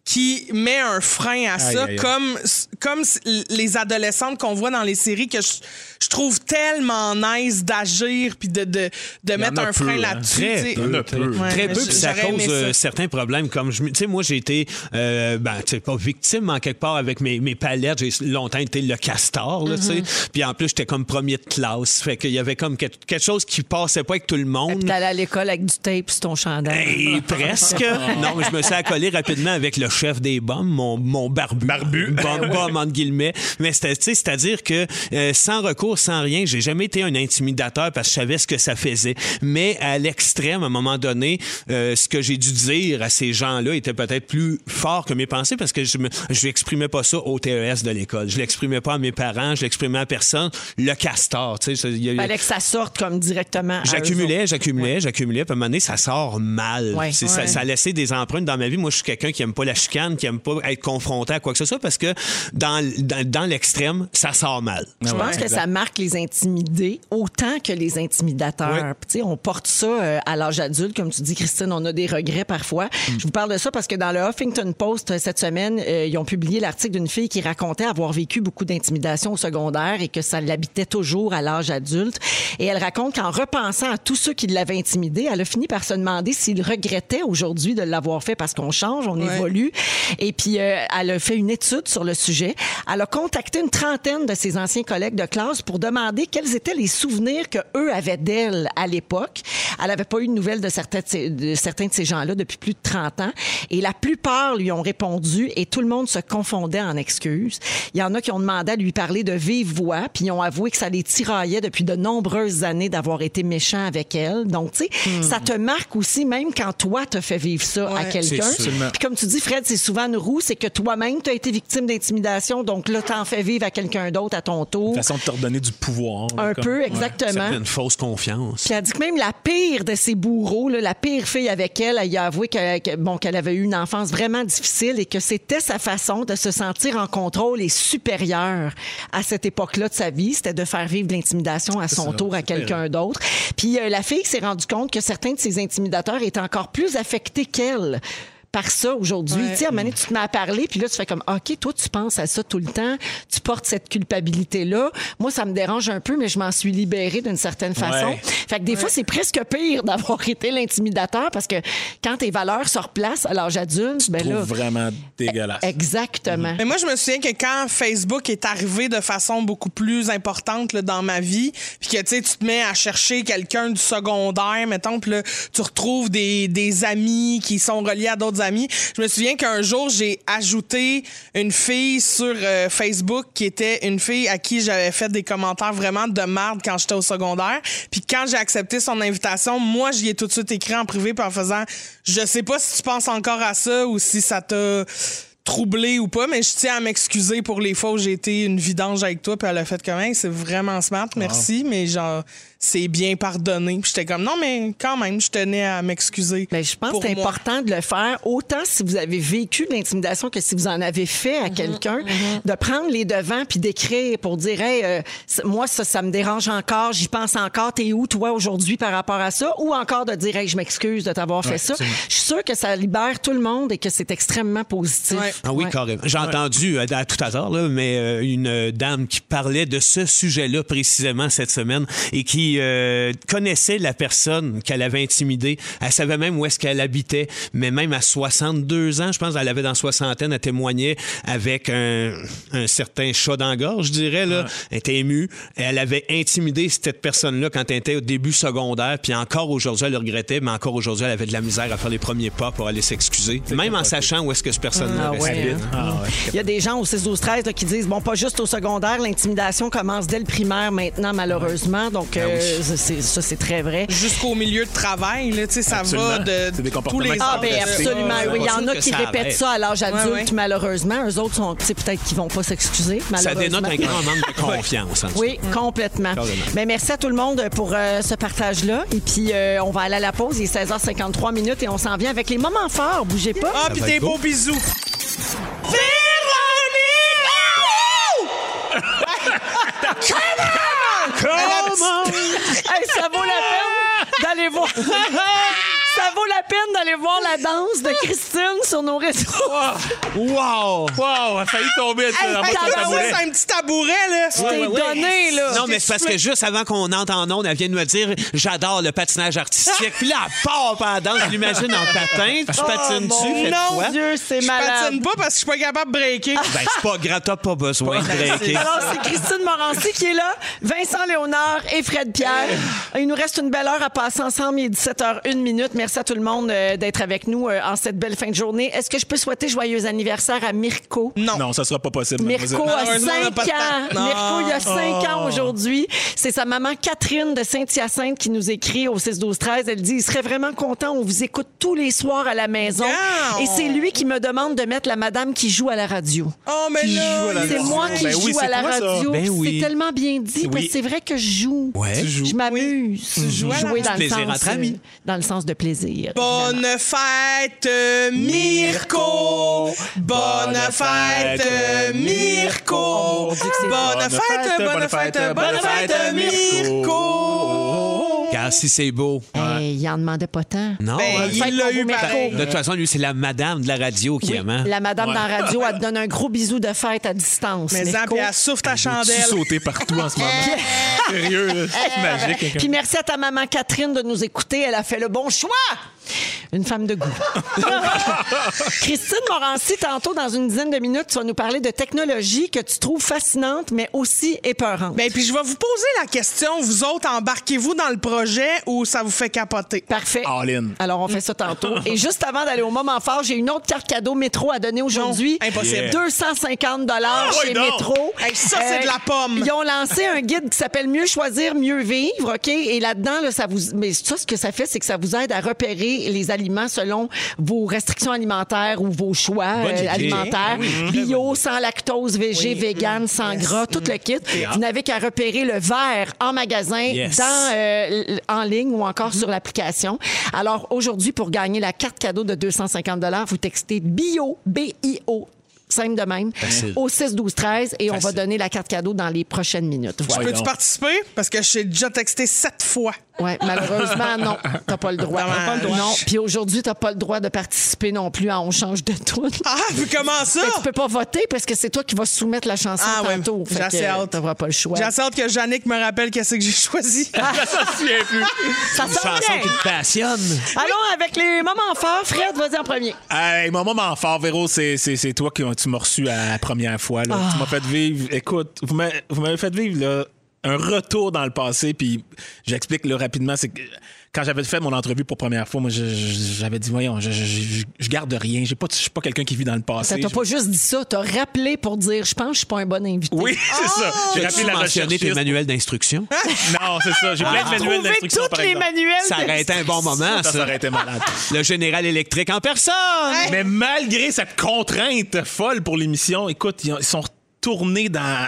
qui met un frein à ça, Aïe, aïe, aïe. comme, comme les adolescentes qu'on voit dans les séries que je, je trouve tellement nice d'agir puis de, de, de mettre un peu, frein hein. là-dessus. Très peu. Ouais, Très peu, puis ça cause euh, ça. certains problèmes. Comme je, tu sais, moi, j'ai été, euh, ben, tu sais, pas victime en quelque part avec mes, mes palettes. J'ai longtemps été le castor, là, tu sais. Mm-hmm. Puis en plus, j'étais comme premier de classe. Fait qu'il y avait comme quelque, chose qui passait pas avec tout le monde. T'allais à l'école avec du tape sur ton chandail. Hey, presque. non, mais je me suis accolé rapidement avec le chef des bombes, mon, mon barbu. Barbu. Bum, bum, entre guillemets. Mais c'était- tu sais, c'est-à-dire que euh, sans recours, sans rien, j'ai jamais été un intimidateur parce que je savais ce que ça faisait. Mais à l'extrême, à un moment donné, euh, ce que j'ai dû dire à ces gens-là était peut-être plus fort que mes pensées parce que je me, je l'exprimais pas ça au TES de l'école. Je l'exprimais pas à mes parents, je l'exprimais à personne. Le castor, tu sais, il Fallait que ça sorte comme directement. J'accumulais, j'accumulais, j'accumulais. Puis à un moment donné, ça sort mal. Ouais. Ça, ça a laissé des empreintes dans ma vie. Moi, je suis quelqu'un qui aime pas la chicane, qui aime pas être confronté à quoi que ce soit parce que dans, dans, dans l'extrême, ça sort mal. Je pense que ça marque les intimidés autant que les intimidateurs. Ouais. On porte ça euh, à l'âge adulte, comme tu dis, Christine, on a des regrets parfois. Mm. Je vous parle de ça parce que dans le Huffington Post euh, cette semaine, euh, ils ont publié l'article d'une fille qui racontait avoir vécu beaucoup d'intimidation au secondaire et que ça l'habitait toujours à l'âge adulte. Et elle raconte qu'en repensant à tous ceux qui l'avaient intimidée, elle a fini par se demander s'il regrettait aujourd'hui de l'avoir fait parce qu'on change, on Ouais. évolue. Et puis, euh, elle a fait une étude sur le sujet. Elle a contacté une trentaine de ses anciens collègues de classe pour demander quels étaient les souvenirs que eux avaient d'elle à l'époque. Elle n'avait pas eu de nouvelles de certains de ces, de certains de ces gens-là depuis plus de 30 ans. Et la plupart lui ont répondu et tout le monde se confondait en excuses. Il y en a qui ont demandé à lui parler de vive voix, puis ils ont avoué que ça les tiraillait depuis de nombreuses années d'avoir été méchants avec elle. Donc, tu sais, ça te marque aussi, même quand toi, te fait vivre ça à quelqu'un. Puis comme tu dis, Fred, c'est souvent une roue, c'est que toi-même, tu as été victime d'intimidation, donc là, t'en fais vivre à quelqu'un d'autre à ton tour. Façon de te redonner du pouvoir. là, Un comme- peu, Ouais. exactement. Ça fait une fausse confiance. Puis elle dit que même la pire de ses bourreaux, là, la pire fille avec elle, elle a avoué que, que- bon, qu'elle avait eu une enfance vraiment difficile et que c'était sa façon de se sentir en contrôle et supérieure à cette époque-là de sa vie. C'était de faire vivre de l'intimidation à son tour à quelqu'un d'autre. Puis euh, la fille s'est rendue compte que certains de ses intimidateurs étaient encore plus affectés qu'elle par ça aujourd'hui. Ouais. Tu sais, à un moment donné, tu te mets à parler, puis là, tu fais comme, OK, toi, tu penses à ça tout le temps, tu portes cette culpabilité-là. Moi, ça me dérange un peu, mais je m'en suis libérée d'une certaine façon. Ouais. Fait que des fois, c'est presque pire d'avoir été l'intimidateur parce que quand tes valeurs se replacent à l'âge adulte, ben là. vraiment dégueulasse. Exactement. Mais moi, je me souviens que quand Facebook est arrivé de façon beaucoup plus importante là, dans ma vie, puis que tu sais, tu te mets à chercher quelqu'un du secondaire, mettons, puis là, tu retrouves des, des amis qui sont reliés à d'autres amis. Je me souviens qu'un jour, j'ai ajouté une fille sur euh, Facebook qui était une fille à qui j'avais fait des commentaires vraiment de merde quand j'étais au secondaire. Puis quand j'ai accepté son invitation, moi, j'y ai tout de suite écrit en privé puis en faisant Je sais pas si tu penses encore à ça ou si ça t'a troublé ou pas, mais je tiens à m'excuser pour les fois où j'ai été une vidange avec toi, puis elle a fait comme Hey, c'est vraiment smart, merci, mais genre, c'est bien pardonné. Puis j'étais comme non, mais quand même, je tenais à m'excuser. Ben, je pense que c'est important de le faire, autant si vous avez vécu de l'intimidation que si vous en avez fait Mhm, à quelqu'un, de prendre les devants puis d'écrire pour dire, hey, euh, moi, ça, ça me dérange encore, j'y pense encore, t'es où, toi, aujourd'hui, par rapport à ça? Ou encore de dire, hey, je m'excuse de t'avoir fait ça. Je suis sûre que ça libère tout le monde et que c'est extrêmement positif. Ouais. Ah oui, Ouais. carrément. J'ai entendu euh, à tout hasard, là, mais euh, une dame qui parlait de ce sujet-là précisément cette semaine et qui euh, connaissait la personne qu'elle avait intimidée. Elle savait même où est-ce qu'elle habitait, mais même à 62 ans, je pense, elle avait dans la soixantaine, elle témoignait avec un, un certain chat dans la gorge, je dirais. Là. Elle était émue. Elle avait intimidé cette personne-là quand elle était au début secondaire, puis encore aujourd'hui, elle le regrettait, mais encore aujourd'hui, elle avait de la misère à faire les premiers pas pour aller s'excuser, même en sachant où est-ce que cette personne-là Ah ouais, hein. Ah ouais. Il y a des gens au 6 12 13 là, qui disent bon pas juste au secondaire, l'intimidation commence dès le primaire maintenant malheureusement. Donc Ben euh, ça, c'est très vrai. Jusqu'au milieu de travail, là, tu sais, ça Absolument. va de tous les Ah ben absolument, Ouais, oui, il y en a qui ça répètent arrête. ça à l'âge adulte Ouais, ouais. malheureusement, eux autres sont peut-être qu'ils vont pas s'excuser Ça dénote un grand manque de confiance. en Oui, complètement. Mais merci à tout le monde pour euh, ce partage-là. Et puis, euh, on va aller à la pause. Il est 16h53 minutes et on s'en vient avec les moments forts. Bougez pas. Ah, puis va des être beau. Beaux bisous. Hey, ça vaut la peine d'aller voir. ça vaut la peine d'aller voir la danse de Christine sur nos réseaux. Wow! Wow, elle a failli tomber t'as tabouret. C'est un petit tabouret, là. Je t'ai donné, là. Non, mais c'est parce que juste avant qu'on entre en onde, elle vient de me dire j'adore le patinage artistique. Puis là, elle part par la danse, je l'imagine en patin. Tu patines-tu? Oh, mon Fais quoi? Dieu, c'est Je malade. patine pas parce que je suis pas capable de breaker. Ben, c'est pas grave, t'as pas besoin de breaker. Alors, c'est Christine Morancy qui est là, Vincent Léonard et Fred Pierre. Il nous reste une belle heure à passer ensemble. Il est 17h01 minute. Merci à tout le monde euh, d'être avec nous euh, en cette belle fin de journée. Est-ce que je peux souhaiter joyeux anniversaire à Mirko? Non. Non, ça sera pas possible. Mirko a Malheureusement, on n'a 5 pas de ans. Mirko, il a 5 ans Oh. aujourd'hui. C'est sa maman Catherine de Saint-Hyacinthe qui nous écrit au 6-12-13. Elle dit, il serait vraiment content. On vous écoute tous les soirs à la maison. Et c'est lui qui me demande de mettre la madame qui joue à la radio. Oh, mais Qui là, C'est moi qui Ben joue oui, à la radio. Ben oui. C'est tellement bien dit parce Oui. que c'est vrai que je joue. Ouais. Tu joues. Je m'amuse. Jouer dans le, Plaisir sens, entre amis. euh, dans le sens de plaisir. Bonne fête, Mirko! Bonne fête, Mirko! Bonne fête, bonne fête, bonne fête, Mirko! Car si c'est beau. Hey, il en demandait pas tant. Non. Ben, il l'a eu pareil. De toute façon, lui, c'est la madame de la radio qui Oui, aime. hein? La madame dans la radio, elle te donne un gros bisou de fête à distance. Mais ça, puis elle souffle ta Tu chandelle. sauter partout en ce moment? Sérieux, là, c'est magique. Puis merci à ta maman Catherine de nous écouter. Elle a fait le bon choix. Une femme de goût. Christine Morancy, tantôt, dans une dizaine de minutes, tu vas nous parler de technologie que tu trouves fascinante, mais aussi épeurante. Ben, puis je vais vous poser la question, vous autres, embarquez-vous dans le projet ou ça vous fait capoter? Parfait. All in. Alors, on fait ça tantôt. Et juste avant d'aller au moment fort, j'ai une autre carte cadeau métro à donner aujourd'hui. Impossible. 250 dollars Ah, chez oui. Métro. Hey, ça, c'est de la pomme. Ils ont lancé un guide qui s'appelle Mieux choisir, mieux vivre, OK? Et là-dedans, là, ça vous, mais ça, ce que ça fait, c'est que ça vous aide à repérer les aliments selon vos restrictions alimentaires ou vos choix euh, alimentaires. Bio, sans lactose, végé, vegan, sans gras, tout le kit. Vous n'avez qu'à repérer le vert en magasin, Yes. dans, euh, en ligne ou encore sur l'application. Alors, aujourd'hui, pour gagner la carte cadeau de 250 vous textez BIO, B-I-O, simple de même, Facile. au 6 12 13 et on va donner la carte cadeau dans les prochaines minutes. Voilà. Peux-tu participer? Parce que j'ai déjà texté sept fois. Ouais, malheureusement, non. T'as pas le droit. Dommage. T'as pas le droit. Non. Puis aujourd'hui, t'as pas le droit de participer non plus à On change de tout. Ah, puis comment ça? Tu peux pas voter parce que c'est toi qui vas soumettre la chanson Ah ouais, tantôt. j'ai assez que, hâte. T'auras pas le choix. J'ai hâte que Yannick me rappelle qu'est-ce que j'ai choisi. Ah. Ça se souvient plus. Ça Une chanson bien. qui te passionne. Allons avec les moments forts. Fred, vas-y en premier. Hey, mon moment fort, Véro, c'est, c'est, c'est toi qui tu m'as reçu à la première fois. là. Ah. Tu m'as fait vivre. Écoute, vous m'avez, vous m'avez fait vivre là, un retour dans le passé. Puis j'explique là, rapidement. C'est que quand j'avais fait mon entrevue pour première fois, moi, j'avais dit, voyons, je, je, je- je garde rien. J'ai pas, je suis pas quelqu'un qui vit dans le Ça passé. t'a Je- pas juste dit ça. T'as rappelé pour dire, je pense que je suis pas un bon invité. Oui, c'est ça. J'ai rappelé la mentionné tes manuels d'instruction? Non, c'est ça. J'ai plein de manuels d'instruction, toutes par les manuels. Ça aurait été un bon moment, Ça, ça ça. aurait été malade. Le général électrique en personne. Mais malgré cette contrainte folle pour l'émission, écoute, ils sont retournés dans,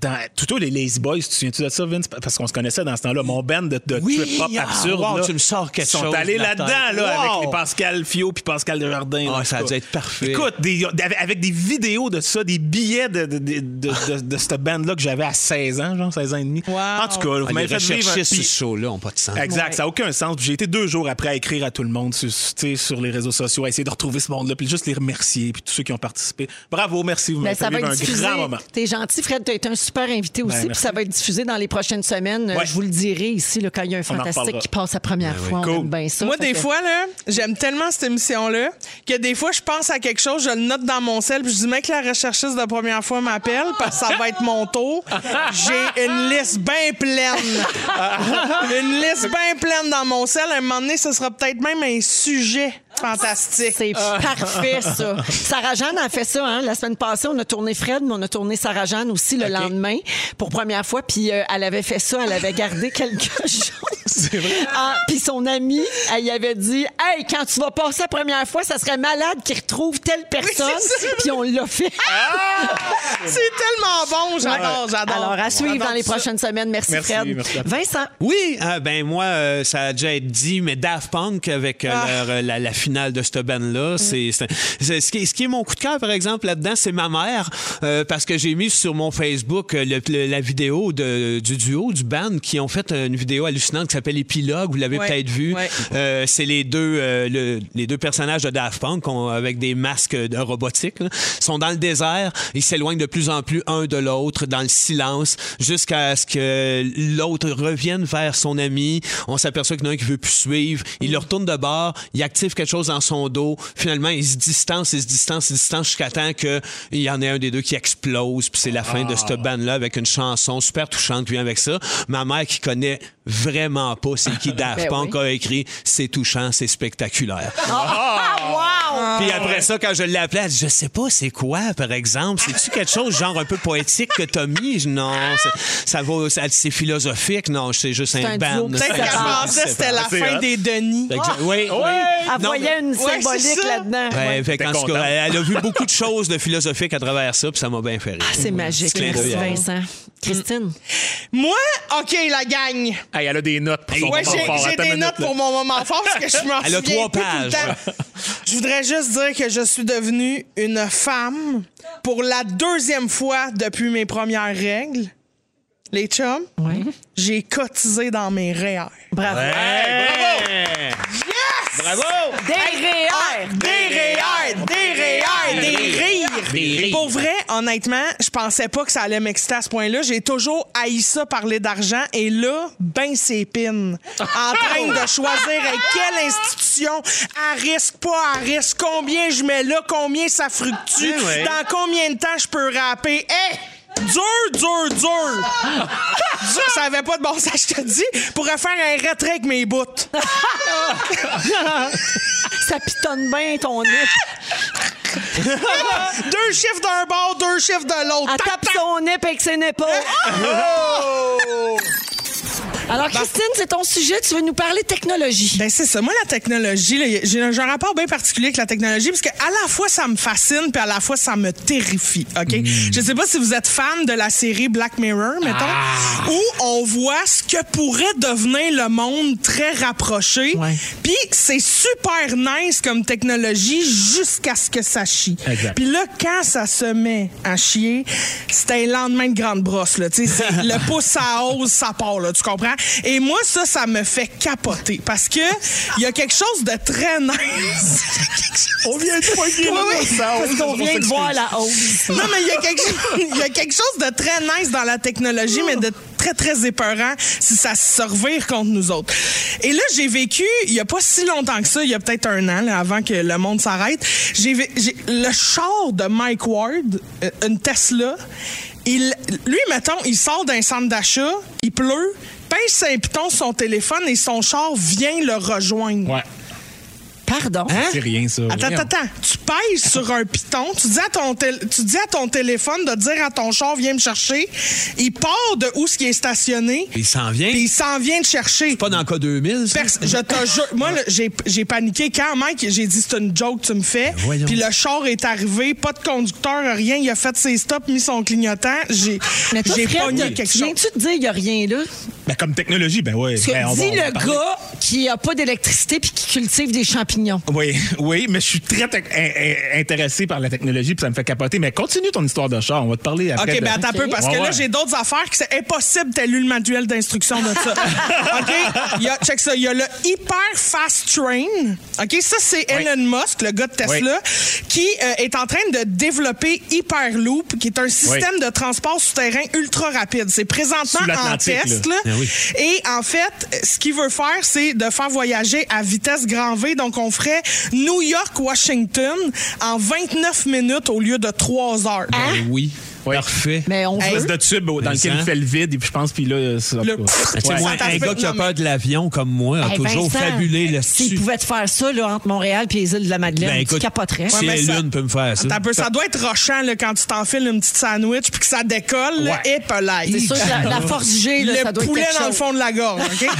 dans plutôt les Lazy Boys. Tu te souviens-tu de ça, Vince? Parce qu'on se connaissait dans ce temps-là. Mon band de, de Oui, trip-hop ah, absurde. wow, là, tu me sors quelque ils sont chose allés là-dedans, là, Wow. avec les Pascal Fio puis Pascal Desjardins. Ah, ça a tout dû être parfait. Écoute, des- avec, des vidéos de ça, des billets de, de, de, de, de- de cette bande-là que j'avais à 16 ans, genre 16 ans et demi. Wow. En tout cas, vous Ah, m'avez fait vivre un- ce show-là n'ont pas de sens. Exact, Ouais. ça n'a aucun sens. J'ai été deux jours après à écrire à tout le monde sur, sur les réseaux sociaux, à essayer de retrouver ce monde-là, puis juste les remercier, puis tous ceux qui ont participé. Bravo, merci, vous Ben, m'avez ça fait va vivre être un grand moment. T'es gentil, Fred. T'as été un super invité aussi. puis ça va être diffusé dans les prochaines semaines. Ouais. Je vous le dirai ici, là, quand il y a un fantastique qui passe la première fois. On Cool. aime bien ça. Moi, des que- fois, là, j'aime tellement cette émission-là que des fois, je pense à quelque chose, je le note dans mon sel, puis je dis, mec, la recherchiste de première fois m'appelle parce que ça va être mon tour. J'ai une liste bien pleine. une liste bien pleine dans mon sel. À un moment donné, ce sera peut-être même un sujet fantastique. C'est parfait, ça. Sarah Jeanne a fait ça, hein. La semaine passée, on a tourné Fred, mais on a tourné Sarah Jeanne aussi le lendemain pour première fois. Puis euh, elle avait fait ça, elle avait gardé quelque chose. C'est vrai. puis son amie, elle y avait dit Hey, quand tu vas passer la première fois, ça serait malade qu'il retrouve telle personne. puis on l'a fait. C'est tellement bon, j'adore, j'adore. Alors, à suivre dans les ça. prochaines semaines. Merci, Merci, Fred. merci. Vincent. Oui, ah, ben moi, euh, ça a déjà été dit, mais Daft Punk avec euh, Ah. leur, euh, la, la finale de cette band-là, c'est, c'est- ce, qui est, ce qui est mon coup de cœur, par exemple, là-dedans, c'est ma mère, euh, parce que j'ai mis sur mon Facebook euh, le- le- la vidéo de- du duo, du band, qui ont fait une vidéo hallucinante qui s'appelle Épilogue, vous l'avez Ouais, peut-être vu. ouais. Euh, c'est les deux, euh, le- les deux personnages de Daft Punk avec des masques de robotique. là. Sont dans le désert, ils s'éloignent de plus en plus un de l'autre dans le silence jusqu'à ce que l'autre revienne vers son ami. On s'aperçoit qu'il y en a un qui veut plus suivre. Il le retourne de bord, il active quelque chose dans son dos. Finalement, il se distance, il se distance, il se distance jusqu'à temps qu'il y en ait un des deux qui explose. Puis c'est la fin de cette bande-là avec une chanson super touchante qui vient avec ça. Ma mère qui connaît vraiment vraiment pas c'est qui Daft Ben Punk oui. a écrit C'est touchant, c'est spectaculaire. Ah, wow! Puis après ça, quand je l'ai appelé, elle dit Je sais pas c'est quoi, par exemple? C'est-tu quelque chose genre un peu poétique que t'as mis? Je- Non, c'est- ça va, c'est philosophique. Non, c'est juste un un band. Peut-être qu'elle pensait c'était la fin des Denis. Que je- Oui, oui. Elle Non, voyait une Ouais, symbolique c'est ça. là-dedans. Ouais, fait cas, elle, elle a vu beaucoup de choses de philosophiques à travers ça, puis ça m'a bien fait rire. Ah, C'est magique. Merci. Vincent. Christine? Moi, OK, la gang. Hey, elle a des notes pour son Ouais, moment j'ai fort. j'ai des notes là. pour mon moment fort parce que je m'en Elle a souviens trois plus tout le pages. temps. Je voudrais juste dire que je suis devenue une femme pour la deuxième fois depuis mes premières règles. Les chums, Oui. j'ai cotisé dans mes REER. Bravo. Bravo! Des REER. Des REER, des REER, des rires. Pour vrai, honnêtement, je pensais pas que ça allait m'exciter à ce point-là. J'ai toujours haï ça parler d'argent et là, ben c'est pine. En train de choisir avec quelle institution, à risque, pas à risque, combien je mets là, combien ça fructue, Eh ouais. dans combien de temps je peux rapper. Hey! Dur, dur, dur! Dur, ça avait pas de bon sens, je te dis. Pourrais faire un retrait avec mes bouts. Ça pitonne bien ton nez. deux chiffres d'un bord, deux chiffres de l'autre. Elle tape son nez avec ses épaules. Oh! Alors, Christine, c'est ton sujet. Tu veux nous parler technologie. Ben c'est ça. Moi, la technologie, là, j'ai un, rapport bien particulier avec la technologie parce que à la fois ça me fascine puis à la fois ça me terrifie. Ok? Je sais pas si vous êtes fan de la série Black Mirror, mettons, où on voit ce que pourrait devenir le monde très rapproché. Ouais. Puis c'est super nice comme technologie jusqu'à ce que ça chie. Exact. Puis là, quand ça se met à chier, c'est un lendemain de grande brosse. Là. Tu sais, c'est le pouce à hausse, ça part. Là, tu comprends? Et moi, ça, ça me fait capoter parce que il y a quelque chose de très nice. On vient de poigner Oui, ça. Parce qu'on vient de voir la hausse. Non, mais il y, a quelque chose- il y a quelque chose de très nice dans la technologie, mais de très, très épeurant si ça se revire contre nous autres. Et là, j'ai vécu, il y a pas si longtemps que ça, il y a peut-être un an, là, avant que le monde s'arrête, j'ai- le char de Mike Ward, euh, une Tesla, il, lui, mettons, il sort d'un centre d'achat, il pleut, pince un piton son téléphone et son char vient le rejoindre. Ouais. Pardon? C'est rien, ça. Attends, attends, attends. Tu pèses sur un piton, tu dis, à ton tél- tu dis à ton téléphone de dire à ton char, viens me chercher. Il part de où ce qui est stationné, Il s'en vient. puis il s'en vient te chercher. Pas dans le cas 2000, ça? Pers- je te jure, moi, j'ai j'ai paniqué quand Mike, j'ai dit c'est une joke, tu me fais. Ben. Puis le char est arrivé, pas de conducteur, rien. Il a fait ses stops, mis son clignotant. J'ai pogné quelque chose. viens-tu te dire qu'il n'y a rien là? Ben, comme technologie, ben que Ben, on va- dis on va le parler. gars qui a pas d'électricité puis qui cultive des champignons. Oui, oui, mais je suis très intéressé par la technologie, puis ça me fait capoter. Mais continue ton histoire de char, on va te parler après. OK, de- ben attends un peu, parce Ouais, que là, ouais. j'ai d'autres affaires que c'est impossible t'as lu le manuel d'instruction de ça. OK? Il y a, check ça, il y a le Hyper Fast Train. OK? Ça, c'est Elon Musk, le gars de Tesla, qui euh, est en train de développer Hyperloop, qui est un système de transport souterrain ultra rapide. C'est présentement en test. là. là. Oui. Et en fait, ce qu'il veut faire, c'est de faire voyager à vitesse grand V. Donc, on ferait New York-Washington en 29 minutes au lieu de 3 heures. Ben oui. Parfait. Mais on Espèce veut. de tube dans Mais lequel ça. il fait le vide, et puis je pense, puis là, ça. Le- tu Ouais. moi, un gars qui a peur de l'avion comme moi a Hey, toujours Vincent, fabulé S'il là-dessus. pouvait te faire ça là, entre Montréal et les îles de la Madeleine, Ben tu écoute, capoterais. si ça- Lune peut me faire ça. Peu, ça doit être rochant là, quand tu t'enfiles une petite sandwich puis que ça décolle. Ouais. Et. C'est sûr que la, la force G, là, le ça doit poulet dans le fond de la gorge, OK?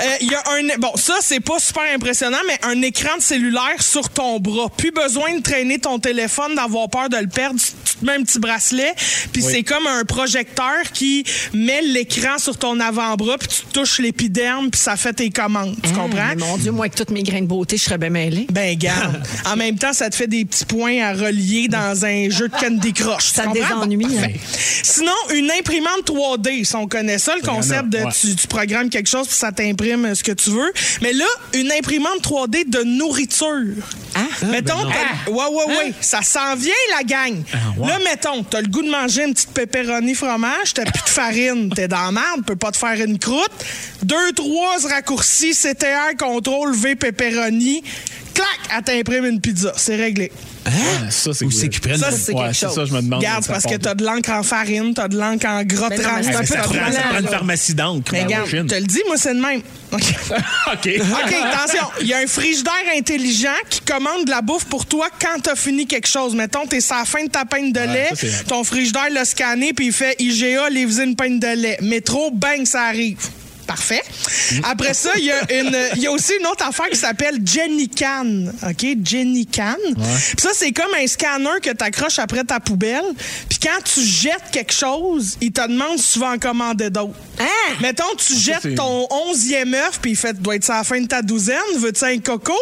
Euh, Il y a un... Bon, ça, c'est pas super impressionnant, mais un écran de cellulaire sur ton bras. Plus besoin de traîner ton téléphone, d'avoir peur de le perdre. Tu tu te mets un petit bracelet, puis c'est comme un projecteur qui met l'écran sur ton avant-bras, puis tu touches l'épiderme, puis ça fait tes commandes. Tu comprends? Ah, Mais mon Dieu, moi, avec toutes mes grains de beauté, je serais bien mêlée. Ben, garde. en même temps, ça te fait des petits points à relier dans un jeu de Candy Crush. Ça te comprends? désennuie, Bon, hein? Sinon, une imprimante 3D, si on connaît ça, le concept de ouais. tu, tu programmes quelque chose puis ça t'imprime ce que tu veux. Mais là, une imprimante 3D de nourriture. Ah? Mettons, t'as- ouais, ouais, ouais, ça s'en vient, la gang. Là, mettons, t'as le goût de manger une petite pepperoni fromage, t'as plus de farine, t'es dans la merde, peux pas te faire une croûte. Deux, trois raccourcis, CTR, contrôle, V, pepperoni. clac, elle t'imprime une pizza. C'est réglé. Ah, Ça, c'est Ou c'est qu'ils prennent. Ça, c'est Ouais, quelque c'est chose. ça, je me demande. Regarde, parce que t'as de l'encre en farine, t'as de l'encre en gras trans. ça, prend, ça blanc, prend une pharmacie d'encre. Mais regarde, je te le dis, moi, c'est le même. OK. OK. OK, attention. Il y a un frigidaire intelligent qui commande de la bouffe pour toi quand t'as fini quelque chose. Mettons, t'es sur la fin de ta peine de lait, ton frigidaire l'a scanné, puis il fait IGA, livrer une peine de lait. Métro, bang, ça arrive. Parfait. Après ça, il y, a une- il y a aussi une autre affaire qui s'appelle Jenny Can. OK? Jenny Can. Puis ça, c'est comme un scanner que tu accroches après ta poubelle. Puis quand tu jettes quelque chose, il te demande si tu vas en commander d'autres. Hein? Mettons, tu jettes c'est- ton onzième œuf, puis il fait, doit être ça à la fin de ta douzaine. Veux-tu un coco?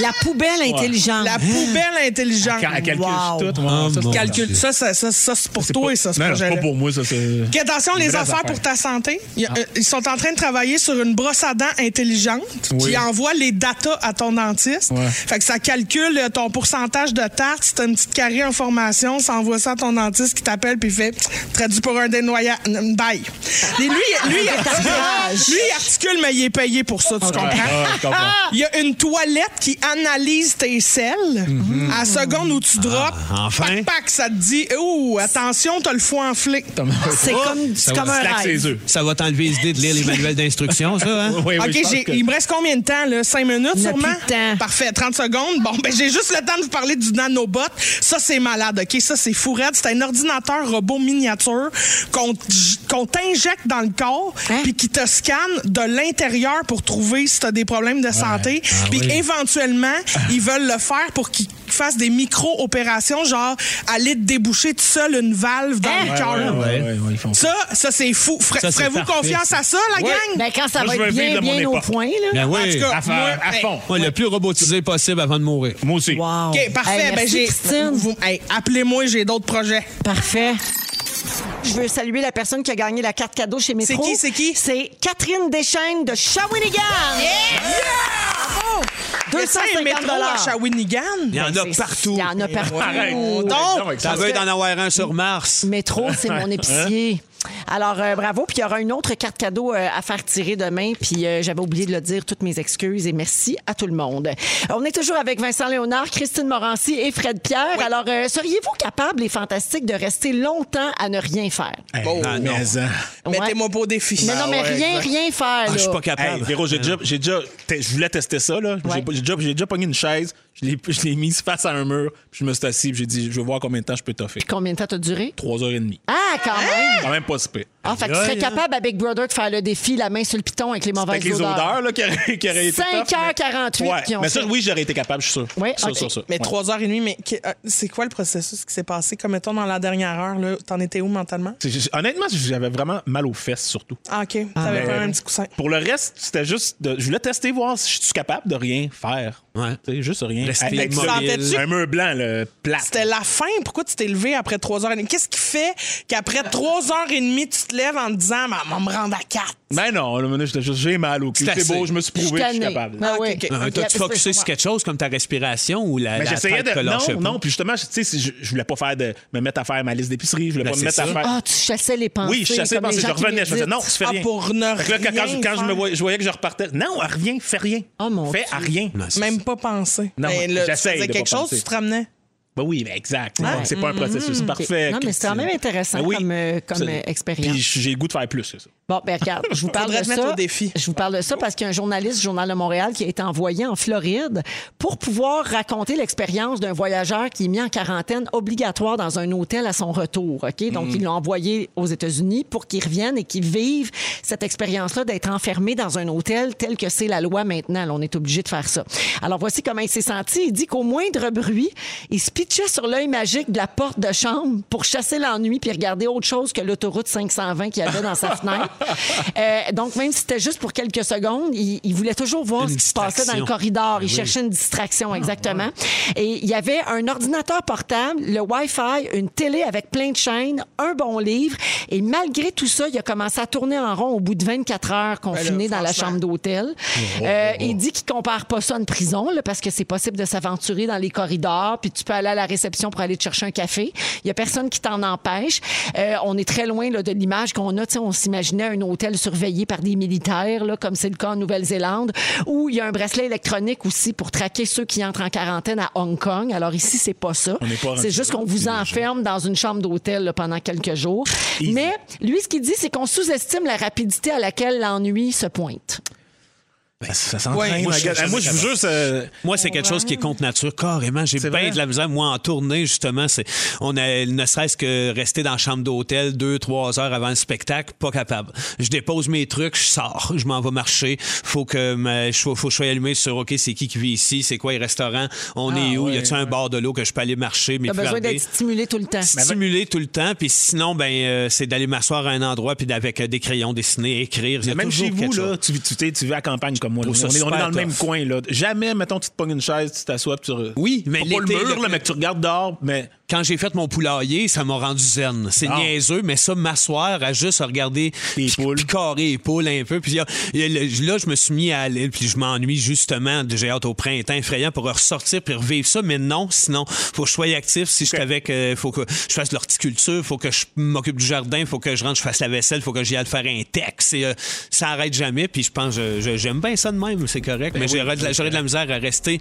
La poubelle intelligente. La poubelle intelligente. Elle calcule Wow. tout. ouais, Oh, ça, Calcule ça, ça, ça, ça, c'est pour toi pas- et ça, ce projet-là. pas pour moi, ça. attention, les affaires affaires. pour ta santé. Il y a- euh, ils sont en train de travailler sur une brosse à dents intelligente Oui. qui envoie les datas à ton dentiste. Ouais. Fait que ça calcule euh, ton pourcentage de tarte. Si t'as une petite carré en formation, ça envoie ça à ton dentiste qui t'appelle puis il fait traduit pour un dénoyage. Bye. Et lui, lui, il articule, lui, il articule, mais il est payé pour ça, tu comprends? Ouais, je comprends. Il y a une toilette qui analyse tes selles. À la seconde où tu drops, enfin. pac, pac, ça te dit Ouh, attention, t'as le foie enflé. C'est comme, c'est comme un rêve. Ça va t'enlever l'idée de lire les manuels d'instruction, ça, hein? Oui, oui, OK, que- il me reste combien de temps, là? 5 minutes, Il sûrement? plus de temps. Parfait, 30 secondes. Bon, ben, j'ai juste le temps de vous parler du nanobot. Ça, c'est malade, OK? Ça, c'est fou raide. C'est un ordinateur robot miniature qu'on qu'on t'injecte dans le corps Hein? puis qui te scanne de l'intérieur pour trouver si tu as des problèmes de santé. Ah Puis oui. éventuellement, ils veulent le faire pour qu'ils fassent des micro-opérations, genre aller te déboucher tout seul une valve dans Hein? le cœur. ouais, ouais, ouais, ouais, ils font ça. Ça, c'est fou. Ferez-vous parfait, confiance à ça, la Ouais. gang? Ben, quand ça Moi, va être bien, bien au point, là. Ben En oui. tout cas, À, faire- moi, à hey, fond. Ouais, le plus robotisé possible avant de mourir. Moi aussi. Wow. OK, parfait. Hey, ben, hey, Appelez-moi, j'ai d'autres projets. Parfait. Je veux saluer la personne qui a gagné la carte cadeau chez Métro. C'est qui, c'est qui? C'est Catherine Deschaines de Shawinigan. Bravo! Y a-t-il un 250 métro à Shawinigan? Il y en a Ben, partout. Il y en a partout. Arrête. Donc, Ça veut d'en avoir un sur Mars. Métro, c'est mon épicier. Alors, euh, bravo. Puis il y aura une autre carte cadeau euh, à faire tirer demain. Puis euh, j'avais oublié de le dire, toutes mes excuses et merci à tout le monde. On est toujours avec Vincent Léonard, Christine Morancy et Fred Pierre. Alors, euh, seriez-vous capable, les fantastiques, de rester longtemps à ne rien faire? Hey, Ah, non. mais, hein. Ouais. mettez-moi pas au défi. Mais non, mais ouais, rien, rien faire. Ah, je suis pas Hey, capable. Véro, j'ai déjà, j'ai déjà, je voulais tester ça, là. J'ai Ouais. pas- J'ai déjà, j'ai déjà pogné une chaise, je l'ai, je l'ai mise face à un mur, puis je me suis assis, puis j'ai dit, je vais voir combien de temps je peux toffer. Combien de temps t'as duré? Trois heures et demie. Ah, quand même! Quand même pas si pire. Ah, fait que tu serais capable à Big Brother de faire le défi, la main sur le piton avec les mauvaises Avec les odeurs, là, qui auraient, qui auraient été tough, 5h48 mais- Ouais, qui ont mais ça, fait. oui, j'aurais été capable, je suis sûr. Oui, Sûr, ok. sûr, sûr. Mais Ouais. trois 3h30, mais euh, c'est quoi le processus qui s'est passé? Comme mettons dans la dernière heure, là, t'en étais où mentalement? Honnêtement, j'avais vraiment mal aux fesses, surtout. Ah, OK. T'avais mais- pas un petit coussin. Pour le reste, c'était juste. De, je voulais tester, voir si je suis capable de rien faire. Ouais. Tu sais, juste rien. Rester Avec immobile. un mur blanc, le plat. C'était la fin? Pourquoi tu t'es levé après 3h30? Qu'est-ce qui fait qu'après 3h30, tu te lèves en te disant, on va me rendre à 4? Ben non, maintenant, j'étais juste, j'ai mal au cul. C'est beau, je me suis prouvé que je suis capable. Ah, Ah, oui. ok, ok. Euh, T'as-tu focusé sur quelque chose comme ta respiration ou la, Mais j'essayais de. Non, non, puis justement, tu sais, si je, je voulais pas faire de. me mettre à faire ma liste d'épicerie, je voulais Ben, pas me mettre à ça. faire. Ah, tu chassais les pensées. oui, je chassais, comme les pensais, je revenais, je faisais non, tu fais Ah, rien. pour ne que là, quand, quand je- rien quand je, me voyais, je voyais que je repartais, non, à rien, fais rien. Oh, mon fais à rien. Non, Même pas penser. Non, Ben, là, tu j'essaye faisais de quelque chose, tu te ramenais? Ben oui, mais exact. C'est pas un processus OK. parfait. Non, mais c'est quand même intéressant Ben oui. comme, euh, comme, expérience. Puis j'ai le goût de faire plus que ça. Bon, ben regarde, je vous parle de ça. au défi. Je vous parle de ça parce qu'il y a un journaliste du Journal de Montréal qui a été envoyé en Floride pour pouvoir raconter l'expérience d'un voyageur qui est mis en quarantaine obligatoire dans un hôtel à son retour. OK? Donc, ils l'ont envoyé aux États-Unis pour qu'il revienne et qu'il vive cette expérience-là d'être enfermé dans un hôtel tel que c'est la loi maintenant. Là, on est obligé de faire ça. Alors, voici comment il s'est senti. Il dit qu'au moindre bruit, il se pitchait sur l'œil magique de la porte de chambre pour chasser l'ennui puis regarder autre chose que l'autoroute 520 qu'il y avait dans sa fenêtre. Euh, donc, même si c'était juste pour quelques secondes, il, il voulait toujours voir Une ce qui se passait dans le distraction. corridor. Il oui. cherchait une distraction, exactement. Et il y avait un ordinateur portable, le Wi-Fi, une télé avec plein de chaînes, un bon livre. Et malgré tout ça, il a commencé à tourner en rond au bout de 24 heures confiné dans la chambre d'hôtel. Euh, Il dit qu'il compare pas ça à une prison, là, parce que c'est possible de s'aventurer dans les corridors, puis tu peux aller à la réception pour aller te chercher un café. Il y a personne qui t'en empêche. Euh, on est très loin là, de l'image qu'on a. On s'imaginait un hôtel surveillé par des militaires, là, comme c'est le cas en Nouvelle-Zélande, où il y a un bracelet électronique aussi pour traquer ceux qui entrent en quarantaine à Hong Kong. Alors ici, c'est pas ça. C'est juste qu'on vous enferme dans une chambre d'hôtel pendant quelques jours. Easy. Mais lui, ce qu'il dit, c'est qu'on sous-estime la rapidité à laquelle l'ennui se pointe. Ben, ça s'entraîne. Ouais. Ah, Moi, je vous jure, ça- Moi, c'est quelque chose qui est contre nature, carrément. J'ai bien de la misère. Moi, en tournée, justement, c'est, on a, ne serait-ce que rester dans la chambre d'hôtel deux, trois heures avant le spectacle, pas capable. Je dépose mes trucs, je sors, je m'en vais marcher. Faut que, ma- je, sois- faut que je sois allumé sur, OK, c'est qui qui vit ici, c'est quoi les restaurants, on est où, y a-tu un bord de l'eau que je peux aller marcher, T'as besoin d'être stimulé tout le temps. Stimuler tout le temps, puis sinon, ben, euh, c'est d'aller m'asseoir à un endroit, puis avec euh, des crayons, dessiner, écrire. Il y a Même chez vous, là, tu, tu, t'es- tu vis à la campagne comme On est, on est super dans le même coin. Là. Jamais, mettons, tu te pognes une chaise, tu t'assois, tu. Oui, mais Pas le l'été, mur, le- là, mais que tu regardes dehors, mais. Quand j'ai fait mon poulailler, ça m'a rendu zen. C'est Ah. niaiseux, mais ça, m'asseoir à juste regarder Les poules. puis carrer les poules un peu. Puis là, je me suis mis à aller, puis je m'ennuie justement. J'ai hâte au printemps effrayant pour ressortir puis revivre ça. Mais non, sinon, faut que je sois actif. Si je suis avec, euh, faut que je fasse de l'horticulture, faut que je m'occupe du jardin, faut que je rentre, je fasse la vaisselle, faut que j'y aille faire un texte. Et, euh, ça arrête jamais. Puis je pense, j'aime bien ça de même, c'est correct. Ben mais j'aurais de, la- j'aurais de la misère à rester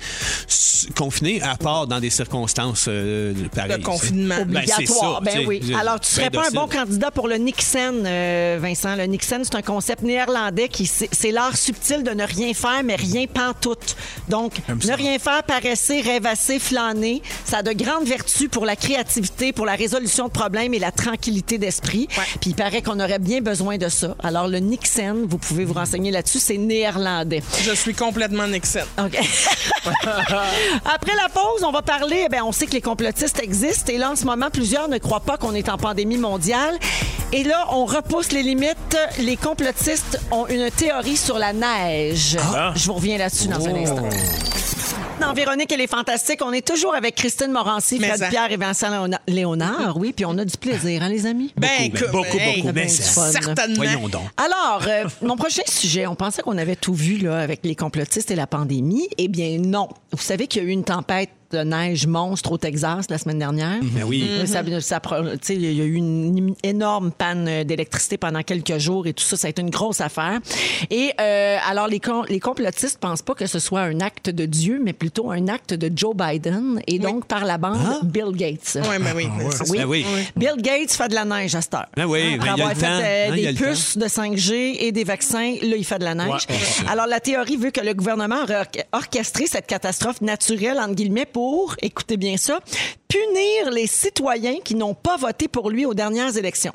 confiné, à part dans des circonstances euh, pareilles. Le confinement. Ben, Obligatoire. ça, Ben, oui. Alors, tu ben serais pas un bon candidat pour le Nixon, euh, Vincent. Le Nixon, c'est un concept néerlandais qui c'est l'art subtil de ne rien faire, mais rien pantoute. Donc, ne rien faire, paresser, rêvasser, flâner, ça a de grandes vertus pour la créativité, pour la résolution de problèmes et la tranquillité d'esprit. Puis il paraît qu'on aurait bien besoin de ça. Alors, le Nixon, vous pouvez vous renseigner là-dessus, c'est néerlandais. Je suis complètement Nixon. OK. Après la pause, on va parler. eh bien, on sait que les complotistes existent et là, en ce moment, plusieurs ne croient pas qu'on est en pandémie mondiale. Et là, on repousse les limites. Les complotistes ont une théorie sur la neige. Ah. Je vous reviens là-dessus dans un instant. Dans Véronique, elle est fantastique. On est toujours avec Christine Morancy, Fred ça. Pierre et Vincent Léona- Léonard. Oui, puis on a du plaisir, hein, les amis? Ben, ben, beaucoup, hey, beaucoup, ben, mais du fun. certainement. Voyons donc. Alors, euh, mon prochain sujet, on pensait qu'on avait tout vu là, avec les complotistes et la pandémie. Eh bien, non. Vous savez qu'il y a eu une tempête de neige monstre au Texas la semaine dernière. Ben oui. Ça- ça pro- tu sais, il y a eu une, énorme panne euh, d'électricité pendant quelques jours et tout ça, ça a été une grosse affaire. Et euh, alors, les, com- les complotistes pensent pas que ce soit un acte de Dieu, mais plutôt un acte de Joe Biden et donc par la bande Bill Gates. Oui, mais oui. ça. Oui. Ben oui. Bill Gates fait de la neige à cette heure. Ben oui, Après ben il y a avoir fait temps. euh, Hein, des puces de 5G et des vaccins, là, il fait de la neige. Ouais, ouais, Alors, la théorie veut que le gouvernement aurait orch- orchestré cette catastrophe naturelle, entre guillemets, pour, écoutez bien ça, punir les citoyens qui n'ont pas voté pour lui aux dernières élections.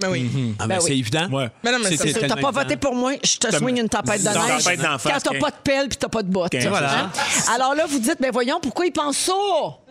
Ben oui. Ah, ben, Ben oui. c'est évident. Ouais. Mais non, mais C'est- ça, c'est c'est- T'as tellement pas voté pour moi, je te swing une tempête de neige. tempête Quand t'as qu'un- pas de pelle puis t'as pas de bottes. Voilà. Hein? Alors là, vous dites, ben voyons, pourquoi ils pensent ça?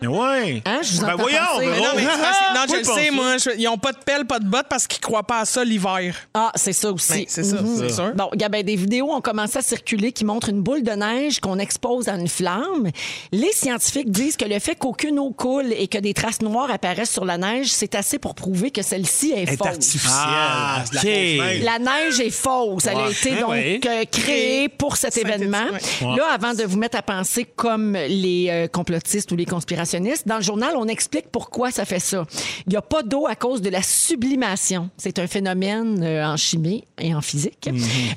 Mais ouais. Hein, je vous ben voyons. ben Mais Non, mais je le ils sais, moi. je- ils ont pas de pelle, pas de botte parce qu'ils croient pas à ça l'hiver. Ah, c'est ça aussi. C'est ça, Mhm. c'est sûr. Bon, regarde, ben, des vidéos ont commencé à circuler qui montrent une boule de neige qu'on expose à une flamme. Les scientifiques disent que le fait qu'aucune eau coule et que des traces noires apparaissent sur la neige, c'est assez pour prouver que celle-ci est, Est fausse. artificiel. Ah, c'est la OK. fausse neige. La neige est fausse. Elle a été Ah donc ouais. euh, créée pour cet événement. ouais. Là, avant de vous mettre à penser comme les euh, complotistes ou les conspirationnistes, dans le journal, on explique pourquoi ça fait ça. Il n'y a pas d'eau à cause de la sublimation. C'est un phénomène euh, en chimie et en physique.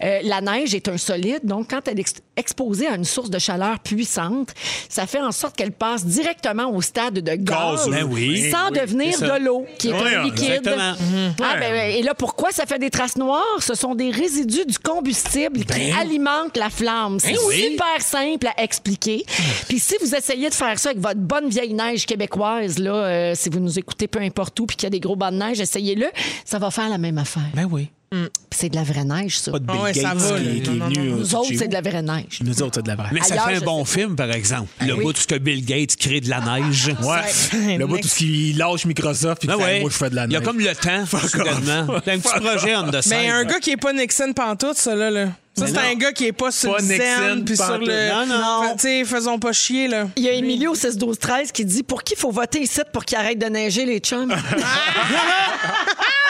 Euh, la neige est un solide, donc quand elle est ex- exposée à une source de chaleur puissante, ça fait en sorte qu'elle passe directement au stade de gaz. Ben oui. sans Oui, devenir de l'eau, qui est Oui, un liquide. exactement. Ah, ben, ben, et là, pourquoi ça fait des traces noires? Ce sont des résidus du combustible qui alimentent la flamme. C'est oui. super simple à expliquer. Puis si vous essayez de faire ça avec votre bonne vieille neige québécoise, là, euh, si vous nous écoutez peu importe où puis qu'il y a des gros bancs de neige, essayez-le. Ça va faire la même affaire. Ben oui. Puis c'est de la vraie neige, ça. Pas de Bill Ah ouais, ça Gates va, qui, là. qui est Non, non, venu. non. euh, Nous autres, c'est de la vraie neige. Nous autres, c'est de la vraie. Mais ça Ailleurs, fait un bon sais. film, par exemple. Le oui. bout où ce que Bill Gates crée de la neige. Ouais. Le bout, tout ce qui lâche Microsoft puis Ah ouais. moi, je fais de la Il y a neige. comme le temps, soudainement. C'est un petit projet on the side. Mais un gars qui est pas Nixon pantoute, ça, là. là. Ça, c'est un gars qui est pas sur Pas le Nixon zen puis sur le. Non, non. Fait- faisons pas chier, là. Il y a Émilie au 6 12 13 qui dit pour qui faut voter ici pour qu'il arrête de neiger les chums?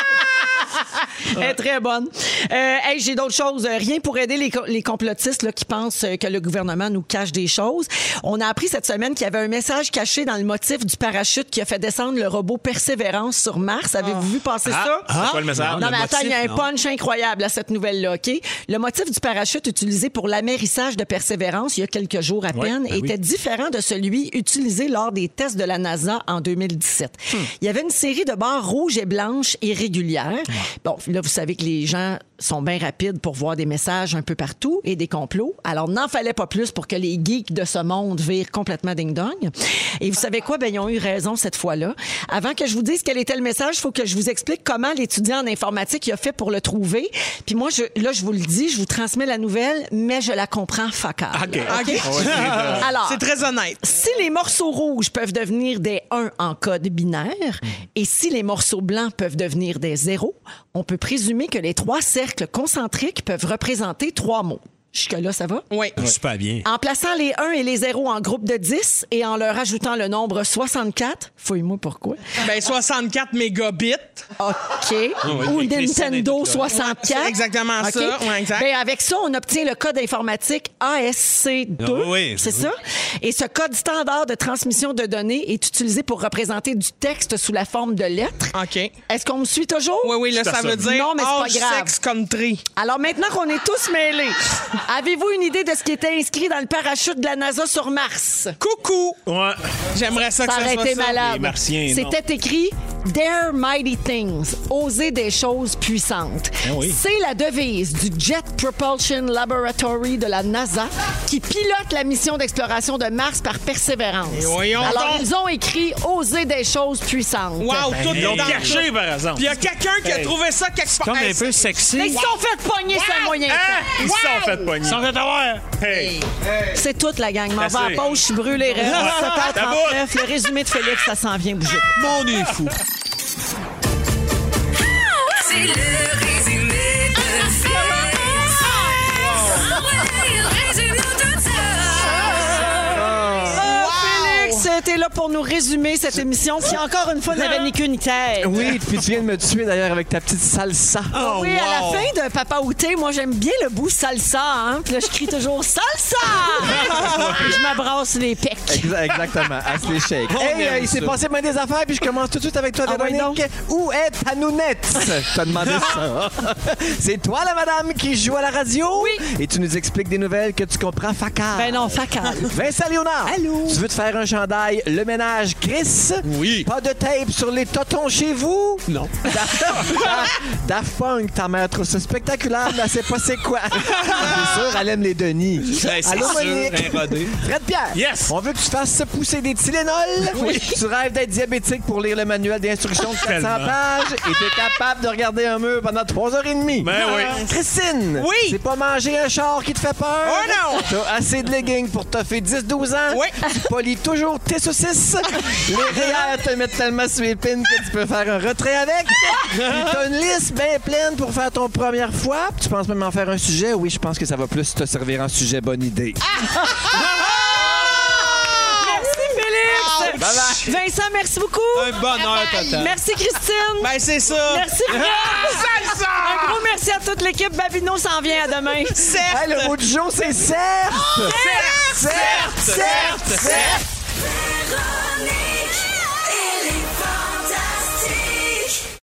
Elle est très bonne. Euh, hey, J'ai d'autres choses. Euh, Rien pour aider les, co- les complotistes là, qui pensent euh, que le gouvernement nous cache des choses. On a appris cette semaine qu'il y avait un message caché dans le motif du parachute qui a fait descendre le robot Persévérance sur Mars. Avez-vous vu passer ça? C'est quoi le message? Non, mais le attends, il y a un motif, non? punch incroyable à cette nouvelle-là, OK? Le motif du parachute utilisé pour l'amérissage de Persévérance il y a quelques jours à peine ben oui. était différent de celui utilisé lors des tests de la NASA en 2017. Hmm. Il y avait une série de barres rouges et blanches irrégulières. Bon, là, vous savez que les gens sont bien rapides pour voir des messages un peu partout et des complots. Alors, n'en fallait pas plus pour que les geeks de ce monde virent complètement ding-dong. Et vous savez quoi? Ben, ils ont eu raison cette fois-là. Avant que je vous dise quel était le message, il faut que je vous explique comment l'étudiant en informatique il a fait pour le trouver. Puis moi, je, là, je vous le dis, je vous transmets la nouvelle, mais je la comprends facal. OK. OK? Alors, C'est très honnête. si les morceaux rouges peuvent devenir des 1 en code binaire et si les morceaux blancs peuvent devenir des 0, on peut présumer que les trois cercles concentriques peuvent représenter trois mots. Jusque-là, ça va? Oui. Super bien. En plaçant les 1 et les 0 en groupe de 10 et en leur ajoutant le nombre 64, fouille-moi pourquoi. Ben, 64 mégabits. OK. Ou les scènes Nintendo avec ça. 64. C'est exactement OK. ça. Ouais, exact. Ben, avec ça, on obtient le code informatique ASC2. Ah oui, c'est oui. ça? Et ce code standard de transmission de données est utilisé pour représenter du texte sous la forme de lettres. OK. Est-ce qu'on me suit toujours? Oui, oui, là, ça veut dire Non, mais c'est pas grave. sex country. Alors maintenant qu'on est tous mêlés, avez-vous une idée de ce qui était inscrit dans le parachute de la NASA sur Mars? Coucou! Ouais. J'aimerais ça que Ça ça, aurait soit été ça. malade. Les Martiens, non. C'était écrit Dare Mighty Things, oser des choses puissantes. Oui. C'est la devise du Jet Propulsion Laboratory de la NASA qui pilote la mission d'exploration de Mars par persévérance. Voyons Alors, donc. ils ont écrit oser des choses puissantes. Wow, tout Ils dans caché, par exemple. Puis il y a quelqu'un qui a Hey. trouvé ça quelque part. Comme Hey, un peu sexy. Mais ils se sont fait pogner, c'est un moyen. Hein? Ils se sont fait pogner. Ils sont fait avoir. Hey. C'est toute la gang. M'en Assez. va à la pause, je suis brûlé. Reste Ouais. 7h39. Le résumé de Félix, ça s'en vient bouger. On est fou. Là pour nous résumer cette émission qui, encore une fois, n'avait ni queue ni tête. Oui, puis tu viens de me tuer d'ailleurs avec ta petite salsa. oui, à la fin de Papa Outé, moi, j'aime bien le bout salsa. Hein? Puis là, je crie toujours salsa! Puis je m'abrasse les pecs. Exa- Exactement, à se les shake. Hey, euh, il s'est passé bien des affaires, puis je commence tout de suite avec toi, Ah ouais, Véronique. Où est ta nounette? T'as demandé ça. C'est toi, la madame, qui joue à la radio? Oui. Et tu nous expliques des nouvelles que tu comprends facal. Ben non, facal. Vincent Léonard. Allô? Tu veux te faire un chandail? Le Ménage Chris? Oui. Pas de tape sur les totons chez vous? Non. Daft Punk, ta mère trouve ça spectaculaire, mais elle sait pas c'est quoi. c'est sûr, elle aime les Denis. Ben, Allô, sûr, Monique? Fred Pierre. Yes. On veut que tu fasses pousser des Tylenol. Oui. Tu rêves d'être diabétique pour lire le manuel d'instruction de 400 Tellement. pages et t'es capable de regarder un mur pendant 3 heures et demie. Ben oui. Christine. Oui. C'est pas manger un char qui te fait peur? Oh non. T'as assez de leggings pour toffer 10-12 ans? Oui. Tu polis toujours tes saucisses. Les rayères te mettent tellement sur les pins que tu peux faire un retrait avec. T'as une liste bien pleine pour faire ton première fois. Tu penses même en faire un sujet? Oui, je pense que ça va plus te servir en sujet. Bonne idée. Merci, Félix. Bye bye. Vincent, merci beaucoup. Un bonheur total. Merci, Christine. Ben, c'est ça. Merci, Fred. Un gros merci à toute l'équipe. Babino s'en vient à demain. Certes. Hey, le mot du jour, c'est certes! Certes. Certes! Certes! Certes! Véronique.